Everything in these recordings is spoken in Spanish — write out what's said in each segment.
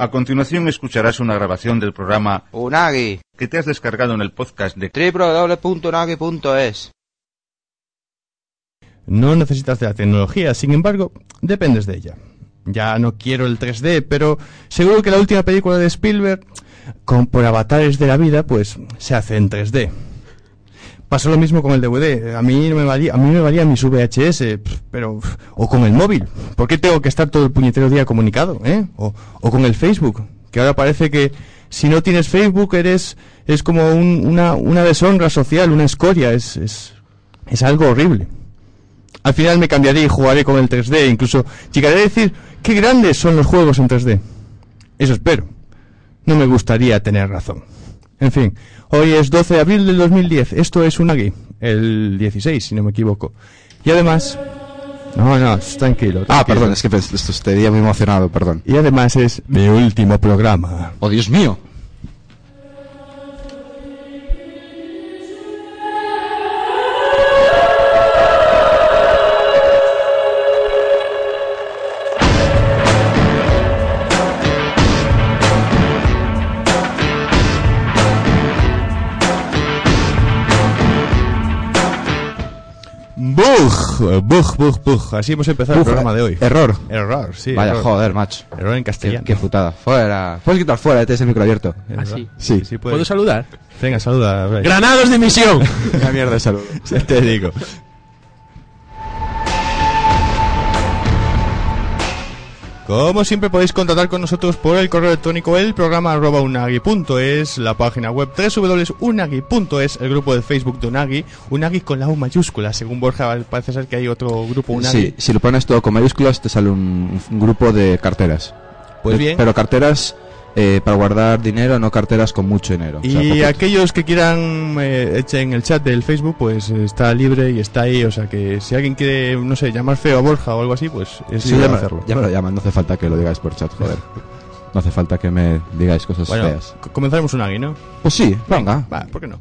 A continuación escucharás una grabación del programa Unagi, que te has descargado en el podcast de www.unagi.es. No necesitas de la tecnología, sin embargo, dependes de ella. Ya no quiero el 3D, pero seguro que la última película de Spielberg, con por avatares de la vida, pues se hace en 3D. Pasó lo mismo con el DVD. A mí no me valía, a mí me valía mis VHS, pero o con el móvil. ¿Por qué tengo que estar todo el puñetero día comunicado, eh? O, o con el Facebook, que ahora parece que si no tienes Facebook eres es como un- una una deshonra social, una escoria, es es es algo horrible. Al final me cambiaré y jugaré con el 3D, incluso llegaré a decir qué grandes son los juegos en 3D. Eso espero. No me gustaría tener razón. En fin, hoy es 12 de abril del 2010. Esto es Unagi, el 16, si no me equivoco. Y además... No, no, tranquilo. Ah, tranquilo. perdón, es que esto día muy emocionado, perdón. Y además es mi último programa. ¡Oh, Dios mío! Bug, bug, bug, bug. Así hemos empezado el programa de hoy. Error. Error, sí. Vaya, error. joder, macho. Error en Qué, castellano. qué putada. Fuera. Puedes quitar fuera, tienes el micro abierto. Es ¿Ah, sí? Sí. Sí. ¿Puedo saludar? Venga, saluda. ¡Granados de misión! Una mierda de salud. Te digo. Como siempre podéis contactar con nosotros por el correo electrónico el programa arroba unagi.es, la página web www.unagi.es, el grupo de Facebook de Unagi, Unagi con la U mayúscula, según Borja parece ser que hay otro grupo Unagi. Sí, si lo pones todo con mayúsculas te sale un, un grupo de carteras. Pues Eh, bien. Pero carteras eh, para guardar dinero, no carteras con mucho dinero. O sea, Y aquellos que quieran eh, echen el chat del Facebook, pues eh, está libre y está ahí. O sea que si alguien quiere, no sé, llamar feo a Borja o algo así, pues es Sí, me, hacerlo. ya me lo llaman, no hace falta que lo digáis por chat, joder. No hace falta que me digáis cosas Bueno, feas. comenzaremos un agui, ¿no? Pues sí, venga. Va, ¿por qué no?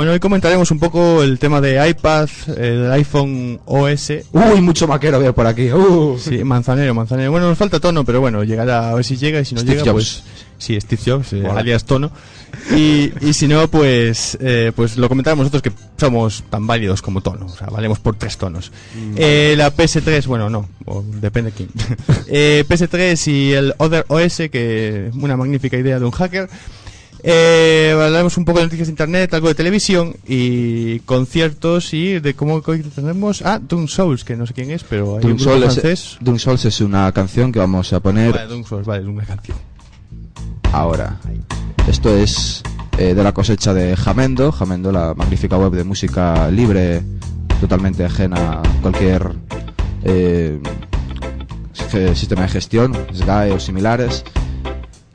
Bueno, hoy comentaremos un poco el tema de iPad, el iPhone OS. Uy, mucho maquero veo por aquí. Uh. Sí, manzanero, manzanero. Bueno, nos falta tono, pero bueno, llegará a ver si llega y si no Steve llega, Jobs. pues sí, Steve Jobs, eh, alias tono. Y, y si no, pues eh, pues lo comentaremos nosotros que somos tan válidos como tono, o sea, valemos por tres tonos. Eh, la PS3, bueno, no, o depende de quién. eh, PS3 y el Other OS, que una magnífica idea de un hacker. Eh, hablaremos un poco de noticias de internet, algo de televisión y conciertos y de cómo tenemos a Doom Souls, que no sé quién es, pero hay un grupo Souls, francés. es, Doom Souls es una canción que vamos a poner Vale, Doom Souls, vale, es una canción. ahora. Esto es eh, de la cosecha de Jamendo, Jamendo, la magnífica web de música libre, totalmente ajena a cualquier eh, sistema de gestión, SGAE o similares.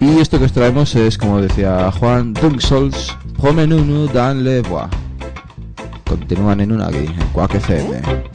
Y esto que os traemos es, como decía Juan, Doom Souls, Promenunu dans le bois. Continúan en una aquí, en Quack FM.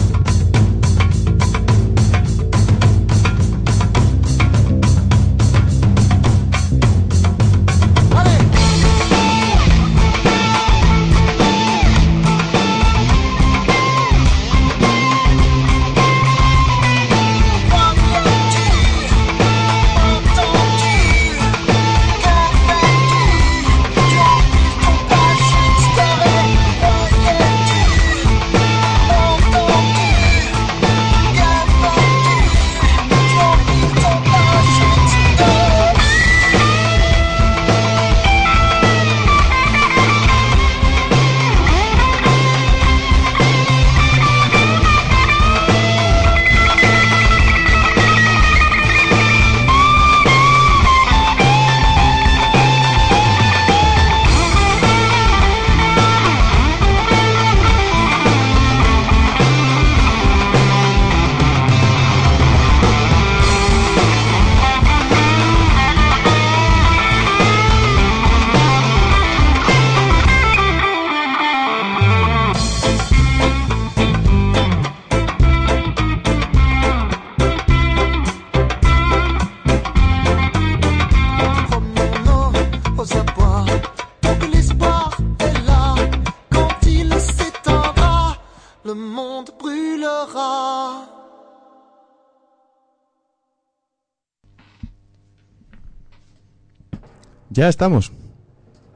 Ya estamos.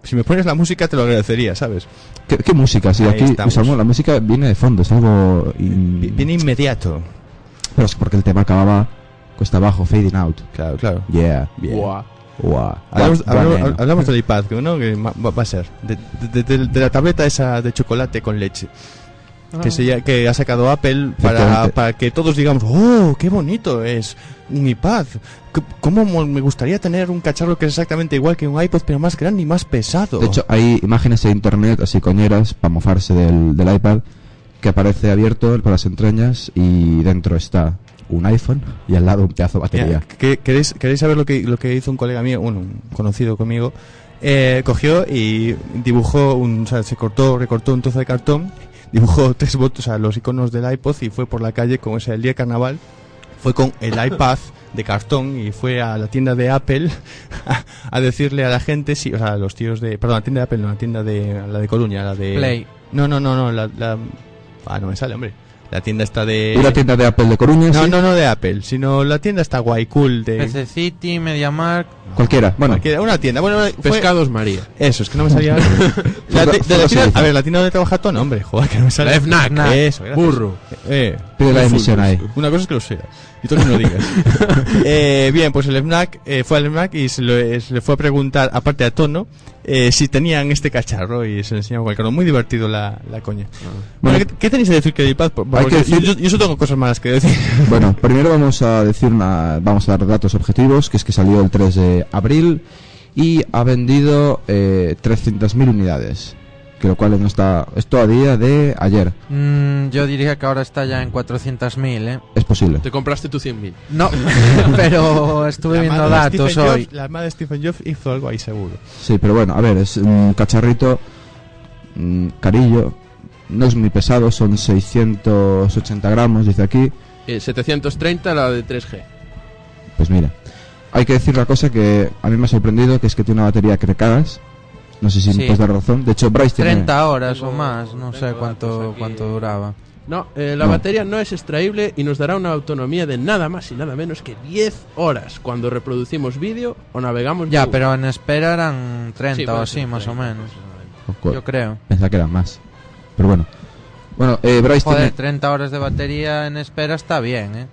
Si me pones la música te lo agradecería, ¿sabes? ¿Qué, qué música? Si Ahí aquí, estamos. La música viene de fondo, es algo... in- Viene inmediato. Pero es porque el tema acababa cuesta abajo, fading out. Claro, claro. Yeah. Bien. Buah. Wow. Hablamos, del iPad, ¿no? Que ma- va, va a ser. De, de- de- de la tableta esa de chocolate con leche. Que, se, que ha sacado Apple para, para que todos digamos, ¡oh, qué bonito es un iPad! ¿Cómo mo- me gustaría tener un cacharro que es exactamente igual que un iPod, pero más grande y más pesado? De hecho, hay imágenes en internet así coñeras para mofarse del, del iPad que aparece abierto por las entrañas y dentro está un iPhone y al lado un pedazo de batería. ¿que- ¿queréis, ¿Queréis saber lo que, lo que hizo un colega mío, bueno, un conocido conmigo? Eh, cogió y dibujó, un, o sea, se cortó, recortó un trozo de cartón, dibujó tres votos a los iconos del iPod y fue por la calle con ese el día de carnaval. Fue con el iPad de cartón y fue a la tienda de Apple a, a decirle a la gente, si, o sea, a los tíos de, perdón, la tienda de Apple, no, la tienda de, la de Coruña, la de... Play. No, no, no, no, la, la- ah, no me sale, hombre. La tienda está de... Y la tienda de Apple de Coruña, No, sí. no, no de Apple, sino la tienda está guay, cool de... PC City, MediaMark. Cualquiera. Bueno, Cualquiera, una tienda. Bueno, fue- Pescados María. Eso, es que no me salía. la, de la tienda- a ver, la tienda donde trabaja Tono, hombre, joder, que no me sale. La FNAC. Eso, gracias. Burro. Eh, pide la emisión ahí. una cosa es que lo sea. Y tú no lo digas. eh, bien, pues el FNAC eh, fue al FNAC y se, lo- eh, se le fue a preguntar, aparte a Tono, eh, si tenían este cacharro y se enseñaba cualquiera. Muy divertido la, la coña. Bueno, Bueno, ¿qué, qué tenéis que decir hay porque que decir- yo, yo solo tengo cosas malas que decir. Bueno, primero vamos a decir una, vamos a dar datos objetivos, que es que salió el 3 de abril y ha vendido eh, 300.000 unidades, que lo cual no está, esto a día de ayer, Mm, yo diría que ahora está ya en 400.000, ¿eh? es posible. Te compraste tu 100.000. No, pero estuve La viendo datos hoy. Jobs- la madre de Stephen Jobs hizo algo ahí seguro. Sí, pero bueno, a ver, es un cacharrito mm, carillo, no es muy pesado, son 680 gramos, dice aquí, Eh, 730 la de 3G. pues mira. Hay que decir la cosa que a mí me ha sorprendido, que es que tiene una batería que te cagas. No sé si Sí. me puedes dar razón. De hecho, Bryce tiene... 30 horas o más, no sé cuánto, cuánto duraba. No, eh, la No. batería no es extraíble y nos dará una autonomía de nada más y nada menos que 10 horas cuando reproducimos vídeo o navegamos. Ya, pero en espera eran 30 Sí, o así, ser más o 30, menos. Cu- Yo creo. Pensaba que eran más. Pero bueno. Bueno, eh, Bryce Joder, tiene... 30 horas de batería en espera está bien, ¿eh?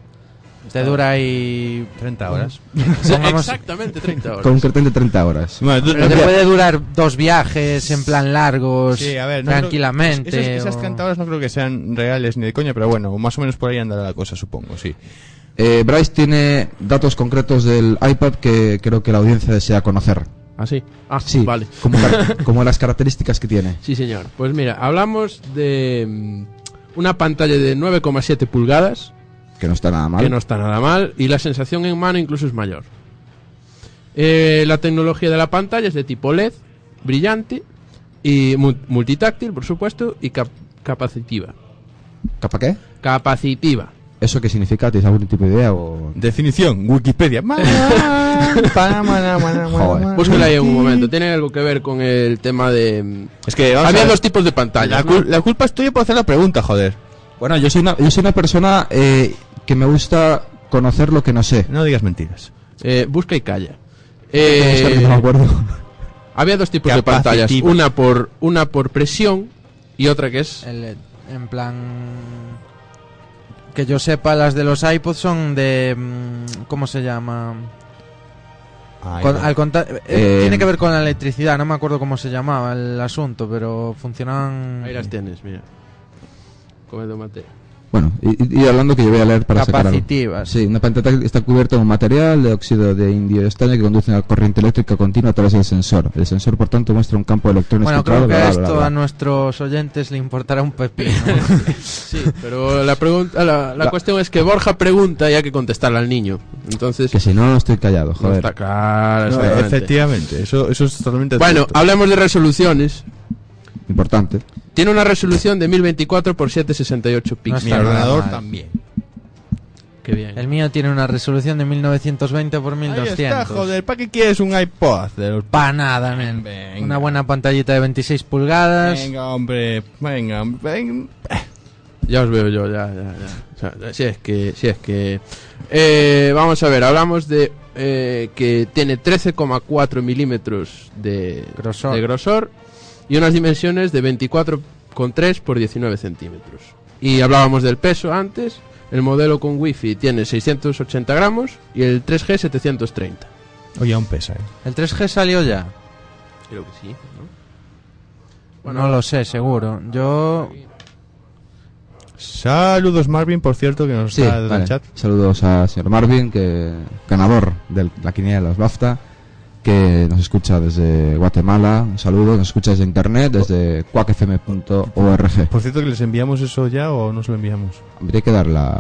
Te dura ahí... 30 horas. Exactamente 30 horas. Concretamente 30 horas. Bueno, Pero te puede durar dos viajes en plan largos, Sí, a ver, no creo- tranquilamente. esas, esas o- 30 horas no creo que sean reales ni de coña, pero bueno, más o menos por ahí andará la cosa, supongo, sí. Eh, Bryce tiene datos concretos del iPad que creo que la audiencia desea conocer. ¿Ah, sí? Ah, Sí, vale. como, como las características que tiene. Sí, señor. Pues mira, hablamos de mm, una pantalla de 9,7 pulgadas, Que no está nada mal. que no está nada mal, y la sensación en mano incluso es mayor. Eh, la tecnología de la pantalla es de tipo LED, brillante, y mu- multitáctil, por supuesto, y cap- capacitiva. ¿Capa qué? Capacitiva. ¿Eso qué significa? ¿Tienes algún tipo de idea? O... Definición, Wikipedia. Búsquela ahí en un momento. Tiene algo que ver con el tema de... mm, Es que Había dos tipos de pantallas. la, ¿no? cul- la culpa es tuya por hacer la pregunta, joder. Bueno, yo soy una, yo soy una persona eh, que me gusta conocer lo que no sé. No digas mentiras. Eh, busca y calla. Eh, no me acuerdo. había dos tipos de pantallas. Una por, una por presión y otra que es... El en plan. Que yo sepa, las de los iPods son de. mm, ¿Cómo se llama? Con- al conta- eh, Eh, tiene que ver con la electricidad, no me acuerdo cómo se llamaba el asunto, pero funcionaban. Ahí las tienes, mira. Come tomate. Bueno, y, hablando que yo voy a leer para sacar. Capacitivas. Sí, una pantalla está cubierta con material de óxido de indio estaño que conduce a la corriente eléctrica continua a través del sensor. El sensor, por tanto, muestra un campo de electrones Bueno, creo que bla, bla, esto bla, a nuestros oyentes le importará un pepino. Sí, pero la pregunta, la, la La- cuestión es que Borja pregunta y hay que contestarle al niño. Entonces, Que si no, no estoy callado, no joder. está claro. No, efectivamente, eso, eso es totalmente Bueno, cierto. hablemos de resoluciones. Importante. Tiene una resolución de 1024 por 768 No píxeles. mi ordenador también. Qué bien. el mío tiene una resolución de 1920 por Ahí 1200. está, joder, ¿para qué quieres un iPod? De los- Pa' nada, men. Venga. Una buena pantallita de 26 pulgadas. Venga, hombre, venga, venga. Ya os veo yo, ya, ya, ya. O sea, si es que, si es que... Eh, vamos a ver, hablamos de eh, que tiene 13,4 milímetros de Grosor. de grosor y unas dimensiones de 24,3 por 19 centímetros. Y hablábamos del peso antes. El modelo con wifi tiene 680 gramos y el 3G 730. Oye, aún pesa, eh. El 3G salió ya. Creo que sí, ¿no? no lo sé, seguro. Yo. Saludos, Marvin, por cierto, que nos Sí, está en vale. el chat. Saludos a señor Marvin, que ganador de la quiniela de los BAFTA, que nos escucha desde Guatemala. Un saludo, nos escucha desde internet, desde cuacfm.org. Por cierto, que les enviamos eso ya o no se lo enviamos. Habría que dar la,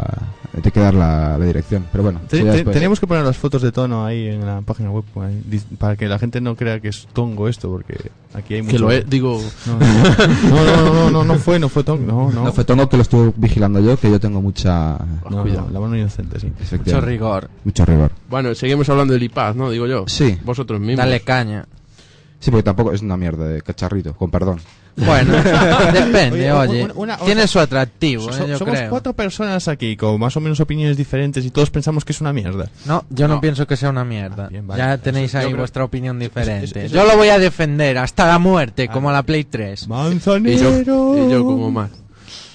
habría que dar la, la dirección, pero bueno. Teníamos que poner las fotos de tono ahí en la página web ahí, dis- para que la gente no crea que es tongo esto, porque aquí hay mucho. Que lo es, digo... No, no, no, no, no, no, no fue, no fue tongo. No, no. No fue Tongo que lo estuve vigilando yo, que yo tengo mucha, No, Cuidado. no, la mano inocente, sí. Mucho rigor. mucho rigor. Bueno, seguimos hablando del iPad, ¿no? Digo yo. Sí, Vosotros mismos. Dale caña. sí, porque tampoco es una mierda de cacharrito, con perdón. Bueno, depende, Oye, oye. una- una- Tiene su atractivo, So- eh, yo somos creo. cuatro personas aquí con más o menos opiniones diferentes y todos pensamos que es una mierda. No, yo no, No. pienso que sea una mierda. Ah, bien, vale. Ya tenéis Eso- ahí creo- vuestra opinión diferente. eso- yo lo voy a defender hasta la muerte, Ah. como la Play 3. Y Manzanero. yo, y yo como más.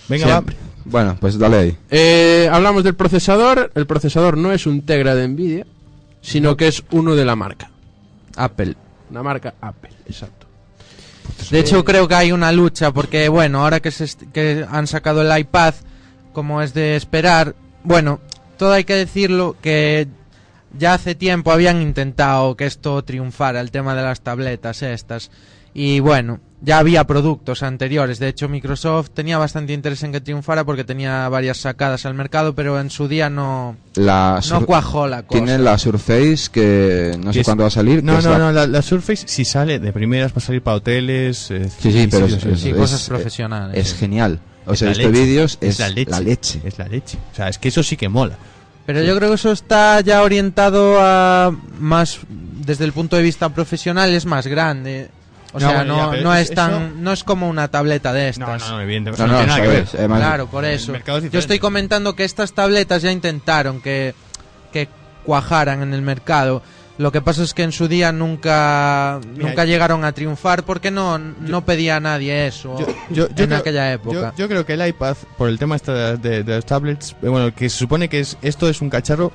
Venga, Siempre. Bueno, pues dale ahí. Eh, hablamos del procesador. El procesador no es un Tegra de Nvidia, sino que es uno de la marca. Apple. Una marca Apple, exacto. De hecho, creo que hay una lucha porque, bueno, ahora que, se que han sacado el iPad, como es de esperar, bueno, todo hay que decirlo que ya hace tiempo habían intentado que esto triunfara, el tema de las tabletas estas. Y bueno, ya había productos anteriores. De hecho, Microsoft tenía bastante interés en que triunfara porque tenía varias sacadas al mercado, pero en su día no, La no cuajó la cosa. tiene la Surface que no sé es- cuándo va a salir. No, no, la- no, la, la Surface si sale de primeras va a salir para hoteles. eh, Sí, sí, pero es- sí, es- Sí, sí. cosas es- profesionales. Es genial. O sea, este vídeos es, la leche. la leche. Es la leche. O sea, es que eso sí que mola. Pero yo creo que eso está ya orientado a más desde el punto de vista profesional es más grande. O No, sea, ya, no, no es- es tan eso- no es como una tableta de No, estas. no, no, evidentemente. No, No, no, tiene nada que ver. además- Claro, por eso. es Yo estoy comentando que estas tabletas ya intentaron que que cuajaran en el mercado. Lo que pasa es que en su día nunca Mira, nunca llegaron a triunfar porque no no pedía a nadie eso Yo, yo- yo en creo- aquella época. yo creo que el iPad, por el tema este de, de- de los tablets, eh, bueno, que se supone que es, esto es un cacharro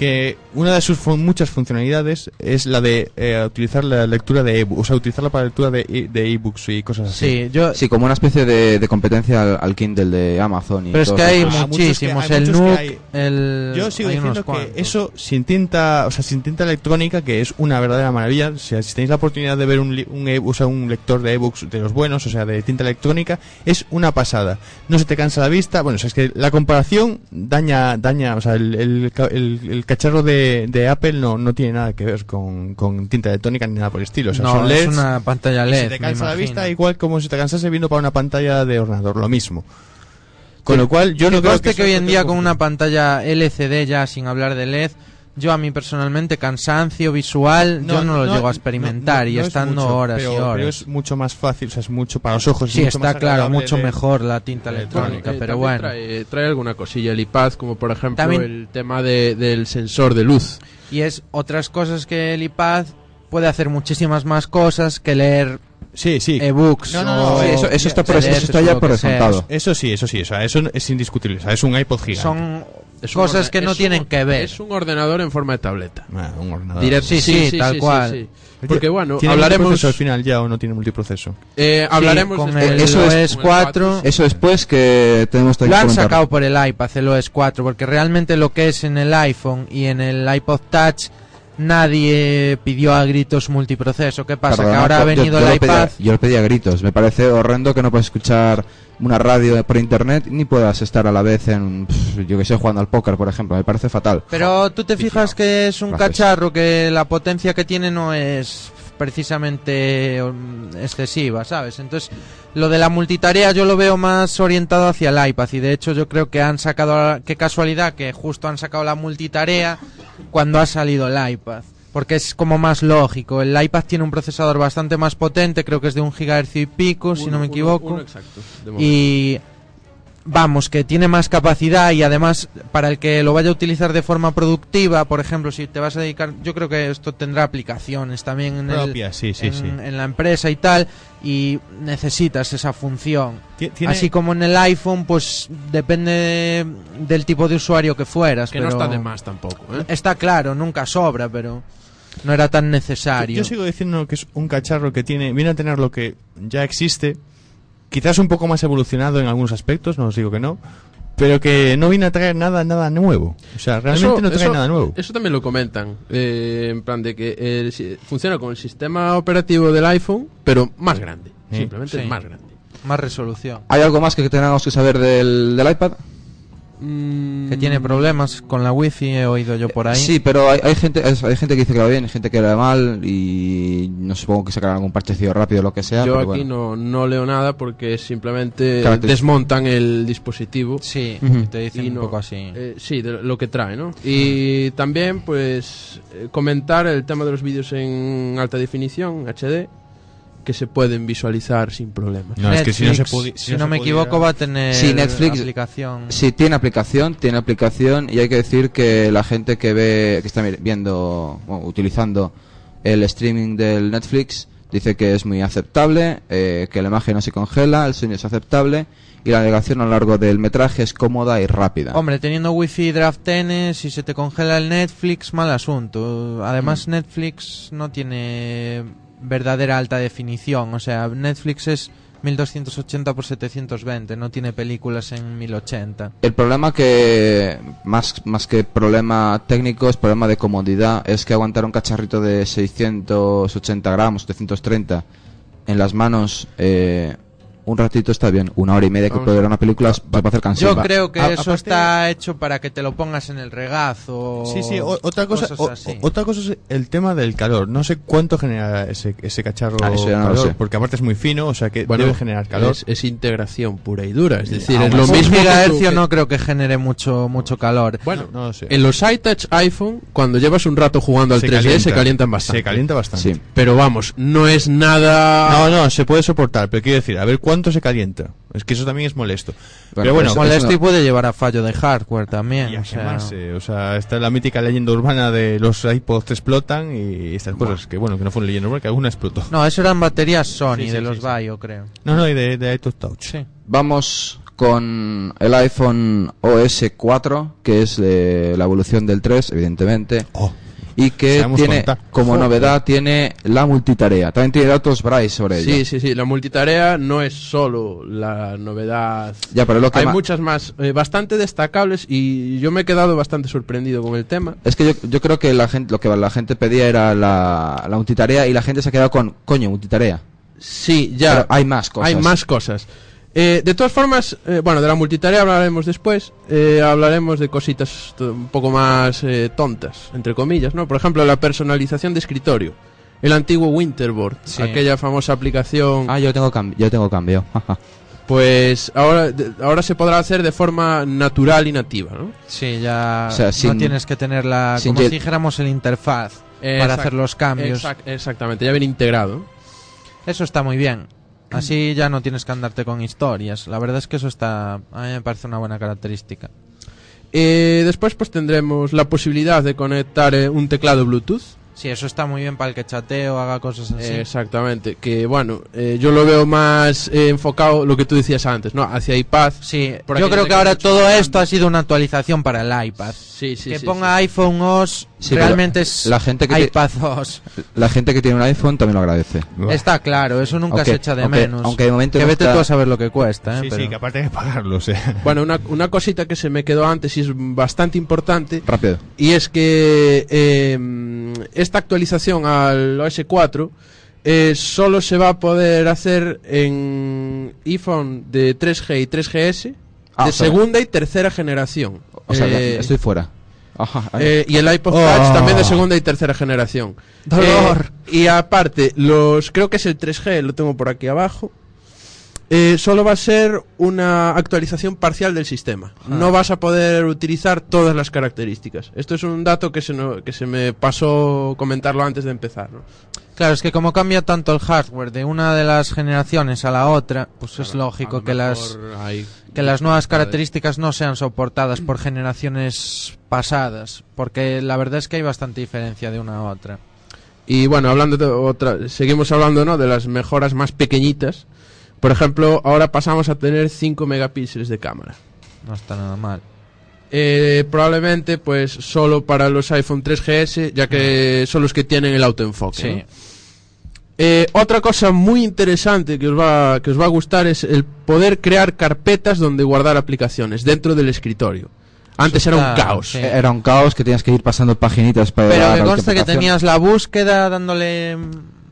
que una de sus fun- muchas funcionalidades es la de eh, utilizar la lectura de ebook, o sea, utilizarla para lectura de e- de ebooks y cosas así. Sí, yo... Sí, como una especie de, de competencia al, al Kindle de Amazon. Y Pero es que hay. Ah, muchos que- muchísimos. hay el Nook, hay. el... Yo sigo hay diciendo que cuantos. eso sin tinta, o sea, sin tinta electrónica, que es una verdadera maravilla. O sea, si tenéis la oportunidad de ver un, li- un, e- o sea, un lector de ebooks de los buenos, o sea, de tinta electrónica, es una pasada. No se te cansa la vista. Bueno, o sea, es que la comparación daña, daña, o sea, el, el- el cacharro de, de Apple no, no tiene nada que ver con, con tinta electrónica ni nada por el estilo. O sea, no, son LEDs. es una pantalla LED. se te me cansa la vista igual como si te cansase viendo para una pantalla de ordenador, lo mismo. Con lo cual, yo no creo que, que hoy en te día con una pantalla LCD ya sin hablar de LED, yo a mí personalmente cansancio visual, yo no lo llego a experimentar no- y no es estando mucho, horas pero, y horas. pero es mucho más fácil, o sea, es mucho para los ojos. sí, es mucho está más claro, mucho de- mejor la tinta electrónica, electrónica, Eh, pero bueno. Trae, trae alguna cosilla el iPad, como por ejemplo También- el tema de- del sensor de luz. Y es otras cosas que el iPad puede hacer muchísimas más cosas que leer Sí, sí. ebooks. No, no, no, o Sí, eso, eso está, por, eso PDFs está ya por resultado. Eso sí, eso sí, o sea, eso es indiscutible, o sea, es un iPod gigante. Son cosas que no tienen un- que ver. Es un ordenador en forma de tableta. Ah, un ordenador. Directo. Sí, sí, tal cual. Porque bueno, ¿Tiene hablaremos al final ya o no tiene multiproceso? eh, Sí, hablaremos con el Eso es- OS 4. Eso después que tenemos que Lo han comentar. sacado por el iPad, el OS 4, porque realmente lo que es en el iPhone y en el iPod Touch nadie pidió a gritos multiproceso. ¿Qué pasa? Perdona, que ahora ha venido yo el lo iPad. pedía- yo lo pedía a gritos. Me parece horrendo que no puedas escuchar una radio por internet ni puedas estar a la vez en, yo que sé, jugando al póker, por ejemplo. Me parece fatal. Pero tú te fijas que es un Gracias. cacharro que la potencia que tiene no es precisamente um, excesiva, ¿sabes? Entonces, lo de la multitarea yo lo veo más orientado hacia el iPad y de hecho yo creo que han sacado, qué casualidad que justo han sacado la multitarea cuando ha salido el iPad. Porque es como más lógico. El iPad tiene un procesador bastante más potente, creo que es de un gigahercio y pico, si no me equivoco. uno exacto, de y vamos, que tiene más capacidad y además para el que lo vaya a utilizar de forma productiva, por ejemplo, si te vas a dedicar, yo creo que esto tendrá aplicaciones también en, el- Propia, sí, sí, en, sí. en la empresa y tal, y necesitas esa función. Tiene- Así como en el iPhone, pues depende de- del tipo de usuario que fueras. que no está de más tampoco, ¿eh? Está claro, nunca sobra, pero no era tan necesario. Yo sigo diciendo que es un cacharro que tiene, viene a tener lo que ya existe, quizás un poco más evolucionado en algunos aspectos, no os digo que no, pero que no viene a traer nada, nada nuevo. O sea, realmente Eso- no trae eso- nada nuevo. Eso también lo comentan, eh, en plan de que el si- funciona con el sistema operativo del iPhone, pero más grande. Sí. Simplemente Sí. más grande. Más resolución. ¿Hay algo más que tengamos que saber del, del iPad? Mm, Que tiene problemas con la wifi, he oído yo por ahí. Sí, pero hay, hay gente hay gente que dice que va bien, hay gente que le va mal y no supongo que sacarán algún parchecillo rápido o lo que sea. Yo pero aquí bueno. no, no leo nada porque simplemente desmontan el dispositivo. Sí, Ujú. te dicen y un no- poco así. eh, sí, de lo que trae, ¿no? Y también, pues, eh, comentar el tema de los vídeos en alta definición, HD, que se pueden visualizar sin problemas. No, es que si no se si si no, no se me pudiera- equivoco, va a tener Sí, Netflix- aplicación. Sí, tiene aplicación, tiene aplicación y hay que decir que la gente que ve, que está viendo, bueno, utilizando el streaming del Netflix dice que es muy aceptable, eh, que la imagen no se congela, el sonido es aceptable y la navegación a lo largo del metraje es cómoda y rápida. Hombre, teniendo wifi draft N, si se te congela el Netflix, mal asunto. Además, Mm. Netflix no tiene verdadera alta definición. O sea, Netflix es 1280 por 720, no tiene películas en 1080. El problema que, más, más que problema técnico, es problema de comodidad, es que aguantar un cacharrito de 680 gramos, 730 en las manos eh, un ratito está bien, una hora y media que Vamos. puede ver una película se puede hacer cansado. Yo creo que A- eso aparte- está hecho para que te lo pongas en el regazo. Sí, sí, o- otra cosa, o- otra cosa es el tema del calor. No sé cuánto genera ese, ese cacharro Ah, eso ya no lo calor, sé. porque aparte es muy fino, o sea que Bueno, debe generar calor. Es, es integración pura y dura, es decir, Ah, es lo mismo gigahercio que- no creo que genere mucho mucho calor. Bueno, No lo sé. en los iTouch iPhone, cuando llevas un rato jugando al Se 3D, se calienta. calientan bastante. Se calienta bastante. Sí. Pero vamos, no es nada... No, no, se puede soportar, pero quiero decir, a ver cuánto se calienta. Es que eso también es molesto. pero bueno, Molesto eso- y puede llevar a fallo de hardware también. y a o sea, quemarse. O sea, está la mítica leyenda urbana de los iPods explotan y estas cosas que, bueno, que no fue una leyenda urbana, que alguna explotó. No, eso eran baterías Sony Sí, sí, de sí, los sí. Bayo, creo. No, no, y de, de iPod Touch. Sí. Vamos con el iPhone OS 4, que es eh, la evolución del 3, evidentemente. Oh, Y que sabemos tiene, contar. como Joder. novedad, tiene la multitarea. También tiene datos Bryce sobre ella. Sí, sí, sí. La multitarea no es solo la novedad. Ya, pero lo que Hay ma- muchas más, eh, bastante destacables y yo me he quedado bastante sorprendido con el tema. Es que yo, yo creo que la gente, lo que la gente pedía era la, la multitarea y la gente se ha quedado con, coño, multitarea. Sí, ya. Pero hay más cosas. Hay más cosas. Eh, de todas formas, eh, bueno, de la multitarea hablaremos después. Eh, hablaremos de cositas to- un poco más eh, tontas, entre comillas, ¿no? Por ejemplo, la personalización de escritorio. El antiguo Winterboard, Sí. aquella famosa aplicación. Ah, yo tengo, cam- yo tengo cambio. Pues ahora, de- ahora se podrá hacer de forma natural y nativa, ¿no? Sí, ya O sea, no sin- tienes que tener la, como si dijéramos el interfaz para hacer los cambios. exact- exactamente, ya viene integrado. Eso está muy bien. Así ya no tienes que andarte con historias. La verdad es que eso está, a mí me parece una buena característica. Eh, después pues tendremos la posibilidad de conectar eh, un teclado Bluetooth. Sí, eso está muy bien para el que chatee o haga cosas así. Exactamente, que bueno, eh, yo lo veo más eh, enfocado lo que tú decías antes, ¿no? Hacia iPad. Sí, yo creo que ahora todo esto ha sido una actualización para el iPad. Sí, sí, que sí, ponga iPhone OS Sí, realmente es la gente que te- iPad OS. La gente que tiene un iPhone también lo agradece. Está claro, eso nunca Aunque- se echa de aunque- menos. aunque de momento que vete está- tú a saber lo que cuesta, ¿eh? sí, Pero- sí, que aparte hay que pagarlo, o sea. Bueno, una, una cosita que se me quedó antes y es bastante importante, Rápido. y es que eh, esta actualización al OS 4 eh, solo se va a poder hacer en iPhone de 3G y 3GS Ah, de o sea- segunda y tercera generación. O sea, Eh, ya estoy fuera. Ajá. Eh, y el iPod Oh. Touch también de segunda y tercera generación. Dolor. Eh, y aparte, los creo que es el 3G, lo tengo por aquí abajo. Eh, solo va a ser una actualización parcial del sistema. No vas a poder utilizar todas las características. Esto es un dato que se, no- que se me pasó comentarlo antes de empezar. ¿no? Claro, es que como cambia tanto el hardware de una de las generaciones a la otra, pues es lógico que las hay- que las nuevas características no sean soportadas por generaciones pasadas, porque la verdad es que hay bastante diferencia de una a otra. Y bueno, hablando de otra, seguimos hablando ¿no? de las mejoras más pequeñitas. Por ejemplo, ahora pasamos a tener 5 megapíxeles de cámara. No está nada mal. Eh, probablemente pues solo para los iPhone 3GS, ya que son los que tienen el autoenfoque. Sí. ¿no? Eh, otra cosa muy interesante que os, va, que os va a gustar es el poder crear carpetas donde guardar aplicaciones dentro del escritorio. Antes era un caos. sí. Era un caos que tenías que ir pasando paginitas para Pero llegar que a la conste que tenías la búsqueda dándole...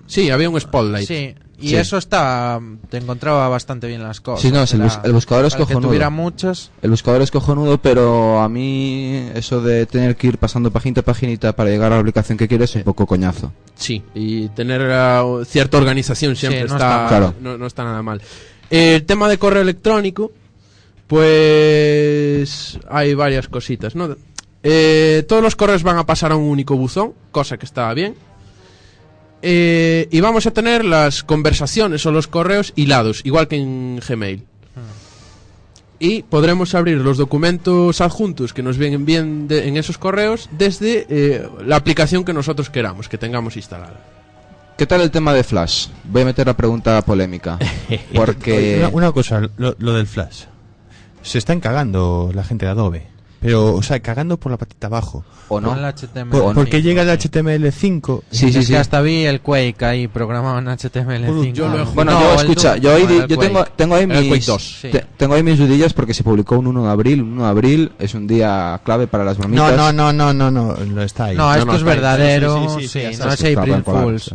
Sí, había un spotlight. Sí, y Sí. eso está... Te encontraba bastante bien las cosas. Sí, no, es el bus- el buscador es para que cojonudo. tuviera muchas... El buscador es cojonudo, pero a mí eso de tener que ir pasando paginita a paginita para llegar a la aplicación que quieres es un poco coñazo. Sí, y tener uh, cierta organización siempre Sí, no está. Claro. no, no está nada mal. Eh, el tema de correo electrónico, pues hay varias cositas, ¿no? Eh, todos los correos van a pasar a un único buzón, cosa que está bien. Eh, y vamos a tener las conversaciones o los correos hilados, igual que en Gmail. Y podremos abrir los documentos adjuntos que nos vienen bien de- en esos correos desde eh, la aplicación que nosotros queramos, que tengamos instalada. ¿Qué tal el tema de Flash? Voy a meter la pregunta polémica. Porque... Una, una cosa, lo, lo del flash. Se están cagando la gente de Adobe. Pero, o sea, cagando por la patita abajo. ¿O no? Con el HTML5, Por- porque llega el sí. HTML5. Sí, sí, sí. que hasta vi el Quake ahí programado en HTML5. Yo lo he Bueno, No, yo escucha, yo, No, el yo tengo, tengo ahí El Quake mis 2. Sí. te- tengo ahí mis dudillas porque se publicó un 1 de abril, un 1 de abril es un día clave para las bromitas. No, no, no, no, no, no, no está ahí. No, esto no, es verdadero. Sí, sí, sí, no es April. Fools.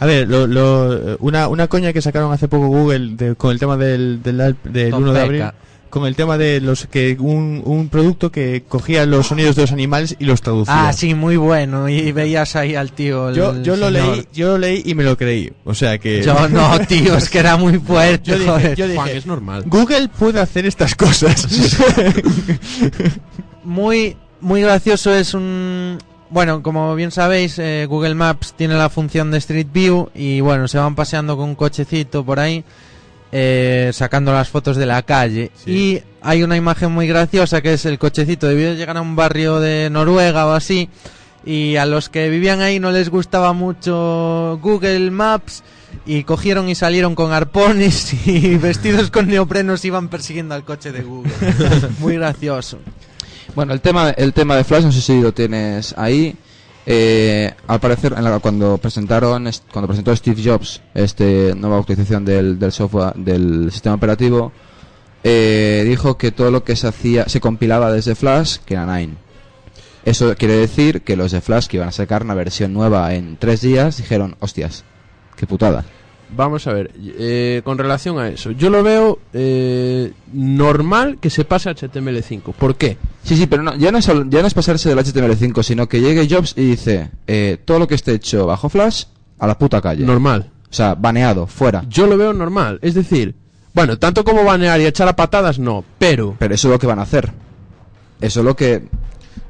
A ver, lo, lo- una, una coña que sacaron hace poco Google de- con el tema del, del, del Tom 1 de Peca. abril. Con el tema de los que un, un producto que cogía los sonidos de los animales y los traducía. Ah, sí, muy bueno. Y veías ahí al tío. el Yo, yo lo señor. leí, yo lo leí y me lo creí. O sea que Yo no, tío, es que era muy fuerte. Yo dije- joder. yo dije, Juan, es normal. Google puede hacer estas cosas. Muy, muy gracioso es un... Bueno, como bien sabéis, eh, Google Maps tiene la función de Street View y bueno, se van paseando con un cochecito por ahí, eh, sacando las fotos de la calle. Y hay una imagen muy graciosa que es el cochecito debió de llegar a un barrio de Noruega o así y a los que vivían ahí no les gustaba mucho Google Maps y cogieron y salieron con arpones y vestidos con neoprenos iban persiguiendo al coche de Google. Muy gracioso. Bueno, el tema, el tema de Flash, no sé si lo tienes ahí. Eh, al parecer, en la- cuando presentaron, cuando presentó Steve Jobs este nueva actualización del, del software del sistema operativo, eh, dijo que todo lo que se hacía, se compilaba desde Flash, que era Nine. Eso quiere decir que los de Flash que iban a sacar una versión nueva en tres días dijeron, hostias, qué putada. Vamos a ver, eh, con relación a eso, yo lo veo eh, normal que se pase a HTML5. ¿Por qué? Sí, sí, pero no, ya, no es, ya no es pasarse del HTML5, sino que llegue Jobs y dice, eh, todo lo que esté hecho bajo Flash, a la puta calle. Normal. O sea, baneado, fuera. Yo lo veo normal. Es decir, bueno, tanto como banear y echar a patadas, no. Pero, Pero eso es lo que van a hacer. Eso es lo que...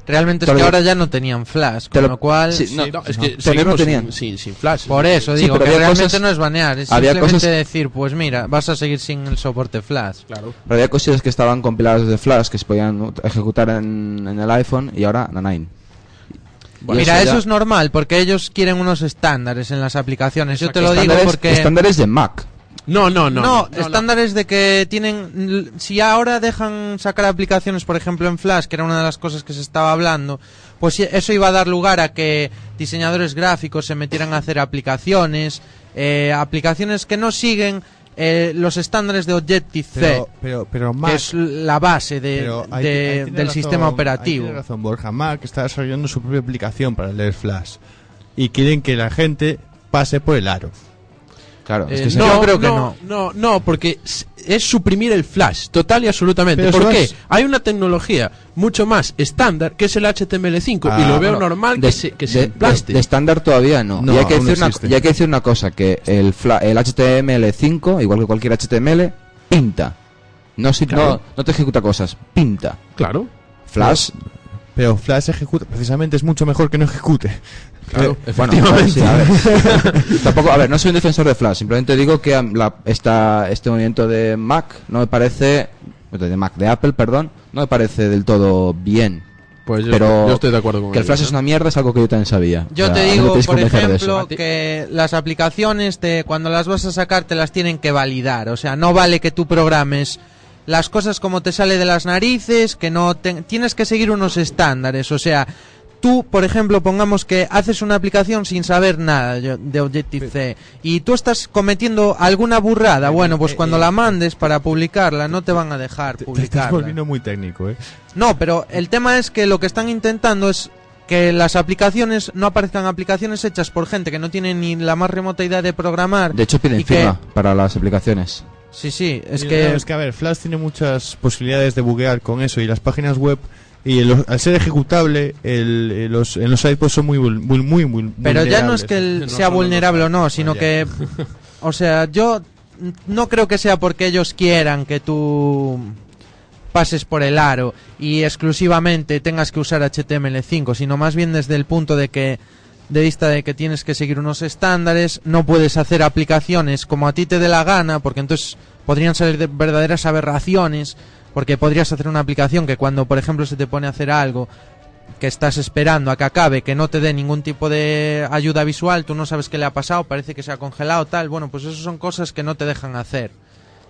Realmente es que ahora ya no tenían flash, Te con lo- lo cual... sí, Sí, no, es que no tenían. sin, flash. Por eso Sí, digo que realmente cosas- no es banear, es había simplemente cosas- decir, pues mira, vas a seguir sin el soporte flash. Claro. Pero había cosillas que estaban compiladas desde Flash que se podían ut- ejecutar en, en el iPhone y ahora en Nine. Mira, eso, ya- es normal, porque ellos quieren unos estándares en las aplicaciones. Yo te lo digo porque... estándares de Mac. No, no, no. No, no, estándares de que tienen... Si ahora dejan sacar aplicaciones, por ejemplo, en Flash, que era una de las cosas que se estaba hablando, pues eso iba a dar lugar a que diseñadores gráficos se metieran a hacer aplicaciones, eh, aplicaciones que no siguen eh, los estándares de Objective-C, Pero, pero, pero Mac, que es la base de, pero ahí- de- ahí tiene del razón- sistema operativo. tiene razón Borja. Mac está desarrollando su propia aplicación para leer Flash. Y quieren que la gente pase por el aro. Claro, es Eh, que se- no, no, creo que no, no, no, porque s- es suprimir el flash, total y absolutamente. Pero ¿Por qué? es- Hay una tecnología mucho más estándar que es el HTML5 y Ah, lo veo Bueno, normal de, que se, que se emplaste. de- estándar todavía no. No, y, hay que decir no una, y hay que decir una cosa, que el, fla- el HTML5, igual que cualquier HTML, pinta. No, si- Claro. no, no te ejecuta cosas, pinta. Claro, Flash, Pero Flash ejecuta, precisamente es mucho mejor que no ejecute. Claro, Eh, bueno, sí, a ver. Tampoco, a ver, no soy un defensor de Flash, simplemente digo que la, esta, este movimiento de Mac no me parece, de Mac, de Apple, perdón, no me parece del todo bien. Pues yo, Pero yo estoy de acuerdo con Que el Flash ¿no? es una mierda es algo que yo también sabía. Yo O sea, te digo, por de ejemplo, que las aplicaciones, te, cuando las vas a sacar, te las tienen que validar. O sea, no vale que tú programes las cosas como te sale de las narices, que no te- tienes que seguir unos estándares. O sea, tú, por ejemplo, pongamos que haces una aplicación sin saber nada de Objective-C y tú estás cometiendo alguna burrada. Bueno, pues eh, cuando eh, la mandes para publicarla, no te van a dejar Te estás publicarla. volviendo muy técnico, ¿eh? No, pero el tema es que lo que están intentando es que las aplicaciones no aparezcan aplicaciones hechas por gente que no tiene ni la más remota idea de programar. De hecho, piden y que- firma para las aplicaciones. Sí, sí, es Y que... no, es que a ver, Flash tiene muchas posibilidades de buguear con eso y las páginas web y el- al ser ejecutable el, eh, los, en los iPods son muy vul- muy muy, muy Pero ya no es que el No sea vulnerable o no, sino ya. que... O sea, yo no creo que sea porque ellos quieran que tú pases por el aro y exclusivamente tengas que usar HTML5, sino más bien desde el punto de que de vista de que tienes que seguir unos estándares, no puedes hacer aplicaciones como a ti te dé la gana, porque entonces podrían salir de verdaderas aberraciones, porque podrías hacer una aplicación que cuando, por ejemplo, se te pone a hacer algo que estás esperando a que acabe, que no te dé ningún tipo de ayuda visual, tú no sabes qué le ha pasado, parece que se ha congelado, tal, bueno, pues eso son cosas que no te dejan hacer.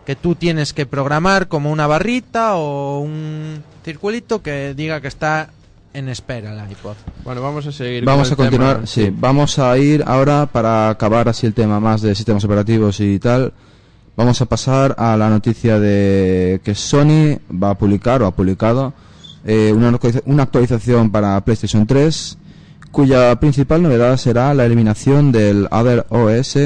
Que tú tienes que programar como una barrita o un circulito que diga que está en espera el iPod. Bueno, vamos a seguir. Vamos a con continuar, tema. sí, vamos a ir ahora para acabar así el tema más de sistemas operativos y tal. Vamos a pasar a la noticia de que Sony va a publicar o ha publicado eh, una, una actualización para PlayStation 3 cuya principal novedad será la eliminación del Other OS.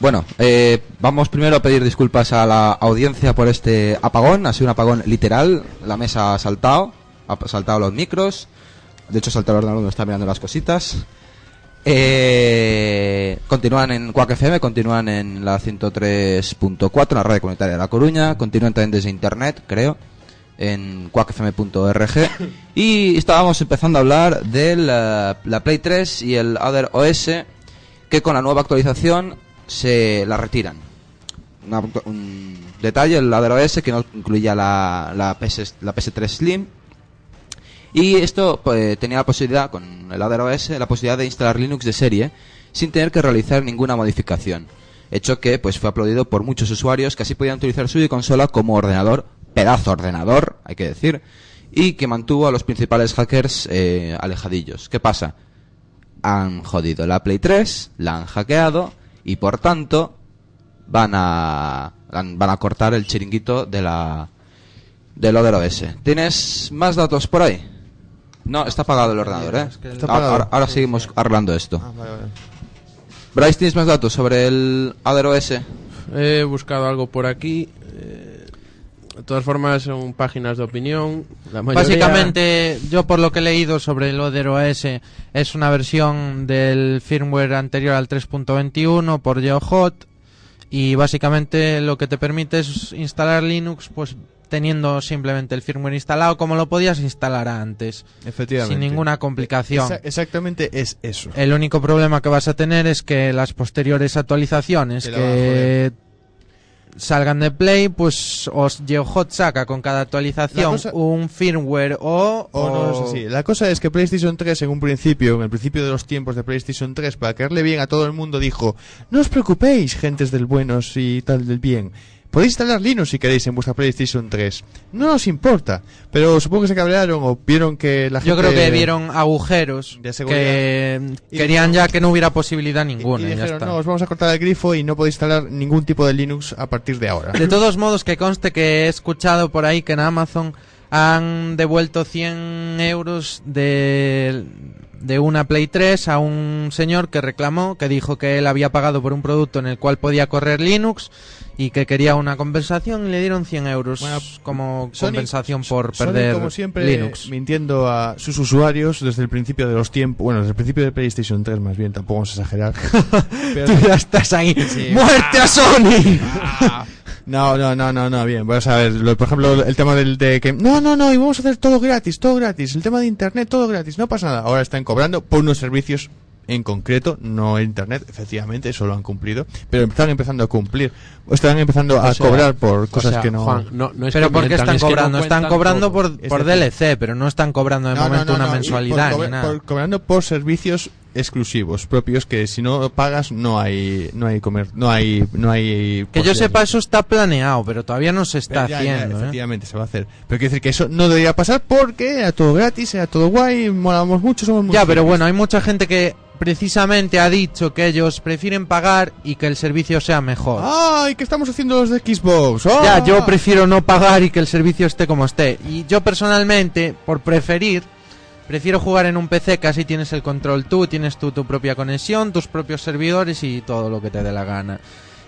Bueno, eh, vamos primero a pedir disculpas a la audiencia por este apagón. Ha sido un apagón literal. La mesa ha saltado, ha saltado los micros. De hecho, ha saltado el ordenador donde está mirando las cositas. Eh, continúan en Quack FM, continúan en la 103.4, la radio comunitaria de La Coruña. Continúan también desde internet, creo. en quackfm.org y estábamos empezando a hablar de la, la Play 3 y el Other OS que con la nueva actualización se la retiran. Un detalle, el Other OS que no incluía la, la, PS, la PS3 Slim y esto pues, tenía la posibilidad, con el Other OS, la posibilidad de instalar Linux de serie sin tener que realizar ninguna modificación. Hecho que pues fue aplaudido por muchos usuarios que así podían utilizar su consola como ordenador, pedazo ordenador, hay que decir, y que mantuvo a los principales hackers eh, alejadillos. ¿Qué pasa? Han jodido la Play 3, la han hackeado y por tanto van a van a cortar el chiringuito de la del Other OS. ¿Tienes más datos por ahí? No, está apagado el ordenador, ¿eh? es que el- Está Ahora- apagado. ahora, ahora seguimos arreglando esto. Ah, vale, vale. Bryce, ¿tienes más datos sobre el Other OS? He buscado algo por aquí. De todas formas, son páginas de opinión. La mayoría- Básicamente, yo por lo que he leído sobre el Oder OS, es una versión del firmware anterior al 3.21 por GeoHot y básicamente lo que te permite es instalar Linux pues teniendo simplemente el firmware instalado como lo podías instalar antes, Efectivamente. sin ninguna complicación. Esa- exactamente es eso. El único problema que vas a tener es que las posteriores actualizaciones que salgan de Play, pues os GeoHot saca con cada actualización cosa- un firmware o... O no es así. La cosa es que PlayStation 3 en un principio, en el principio de los tiempos de PlayStation 3, para caerle bien a todo el mundo, dijo, no os preocupéis, gentes del buenos y tal del bien. Podéis instalar Linux si queréis en vuestra PlayStation 3. No nos importa. Pero supongo que se cabrearon o vieron que la gente... Yo creo que vieron agujeros De que querían ya que no hubiera posibilidad ninguna. y ya dijeron, está. no, os vamos a cortar el grifo y no podéis instalar ningún tipo de Linux a partir de ahora. De todos modos, que conste que he escuchado por ahí que en Amazon han devuelto 100 euros de, de una Play 3 a un señor que reclamó, que dijo que él había pagado por un producto en el cual podía correr Linux y que quería una compensación y le dieron 100 euros Bueno, como Sony- compensación por Sony, perder como siempre, Linux. mintiendo a sus usuarios desde el principio de los tiempos. Bueno, desde el principio de PlayStation 3, más bien, tampoco vamos a exagerar. Pero- Tú ya estás ahí. Sí. ¡Muerte a Sony! No, no, no, no, no, bien. Vamos a ver, lo- por ejemplo, el tema del de que no, no, no, y vamos a hacer todo gratis, todo gratis. El tema de internet, todo gratis, no pasa nada. Ahora están cobrando por unos servicios en concreto, no internet, efectivamente, eso lo han cumplido, pero están empezando a cumplir, están empezando a O sea, cobrar por o cosas sea, que no. Juan, no, no es Pero que ¿por qué están es que no cobrando? están cobrando por, por DLC, pero no están cobrando de momento no, una no, mensualidad por ni nada. por- cobrando por servicios exclusivos propios que si no pagas no hay no hay comer no hay no hay Que yo sepa, eso está planeado, pero todavía no se está Ya, ya, haciendo. ¿eh? efectivamente se va a hacer pero quiero decir que eso no debería pasar porque era todo gratis era todo guay molamos mucho somos muy Ya, pero bueno, hay mucha gente que precisamente ha dicho que ellos prefieren pagar y que el servicio sea mejor. ay que estamos haciendo los de Xbox ¡Ah! Ya, yo prefiero no pagar y que el servicio esté como esté. Y yo personalmente, por preferir, prefiero jugar en un PC que así tienes el control tú, tienes tú tu propia conexión, tus propios servidores y todo lo que te dé la gana.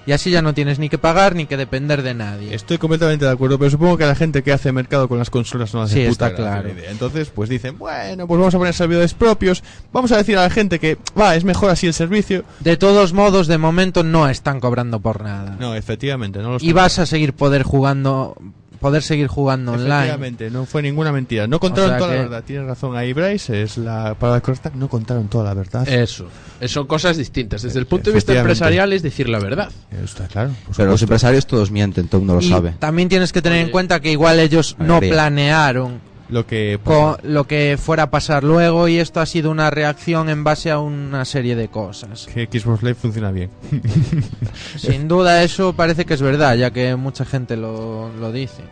Y así ya no tienes ni que pagar ni que depender de nadie. Estoy completamente de acuerdo, pero supongo que a la gente que hace mercado con las consolas no hace Sí, puta está claro. idea. Entonces, pues dicen, bueno, pues vamos a poner servidores propios, vamos a decir a la gente que, va, es mejor así el servicio. De todos modos, de momento no están cobrando por nada. No, efectivamente, no lo y vas a seguir poder jugando, poder seguir jugando online. Efectivamente, no fue ninguna mentira. No contaron O sea toda la verdad. Tienes razón ahí, Bryce. Es la palabra correcta. No contaron toda la verdad. Eso. Son cosas distintas. Desde el punto de vista empresarial es decir la verdad. Está claro. Pero los empresarios todos mienten, todo el mundo lo y sabe. también tienes que tener en cuenta que igual ellos no planearon Lo que. lo que fuera a pasar luego y esto ha sido una reacción en base a una serie de cosas. Que Xbox Live funciona bien. Sin duda eso parece que es verdad, ya que mucha gente lo, lo dice.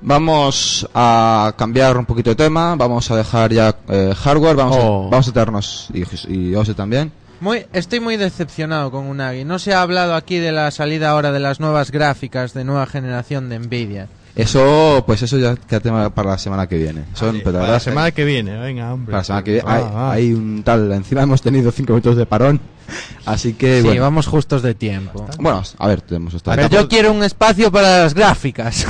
Vamos a cambiar un poquito de tema, vamos a dejar ya eh, hardware, vamos, Oh. a, vamos a tenernos, y, y Ose también. Muy, estoy muy decepcionado con Unagi. No se ha hablado aquí de la salida ahora de las nuevas gráficas de nueva generación de Nvidia. Eso, pues eso ya queda tema para la semana que viene. Son, la para verdad la semana que viene, venga, hombre. para la semana que viene. Ah, hay, ah. hay un tal, encima hemos tenido cinco minutos de parón, así que sí, bueno. vamos justos de tiempo. Bueno, a ver, tenemos esta. Pero yo quiero un espacio para las gráficas.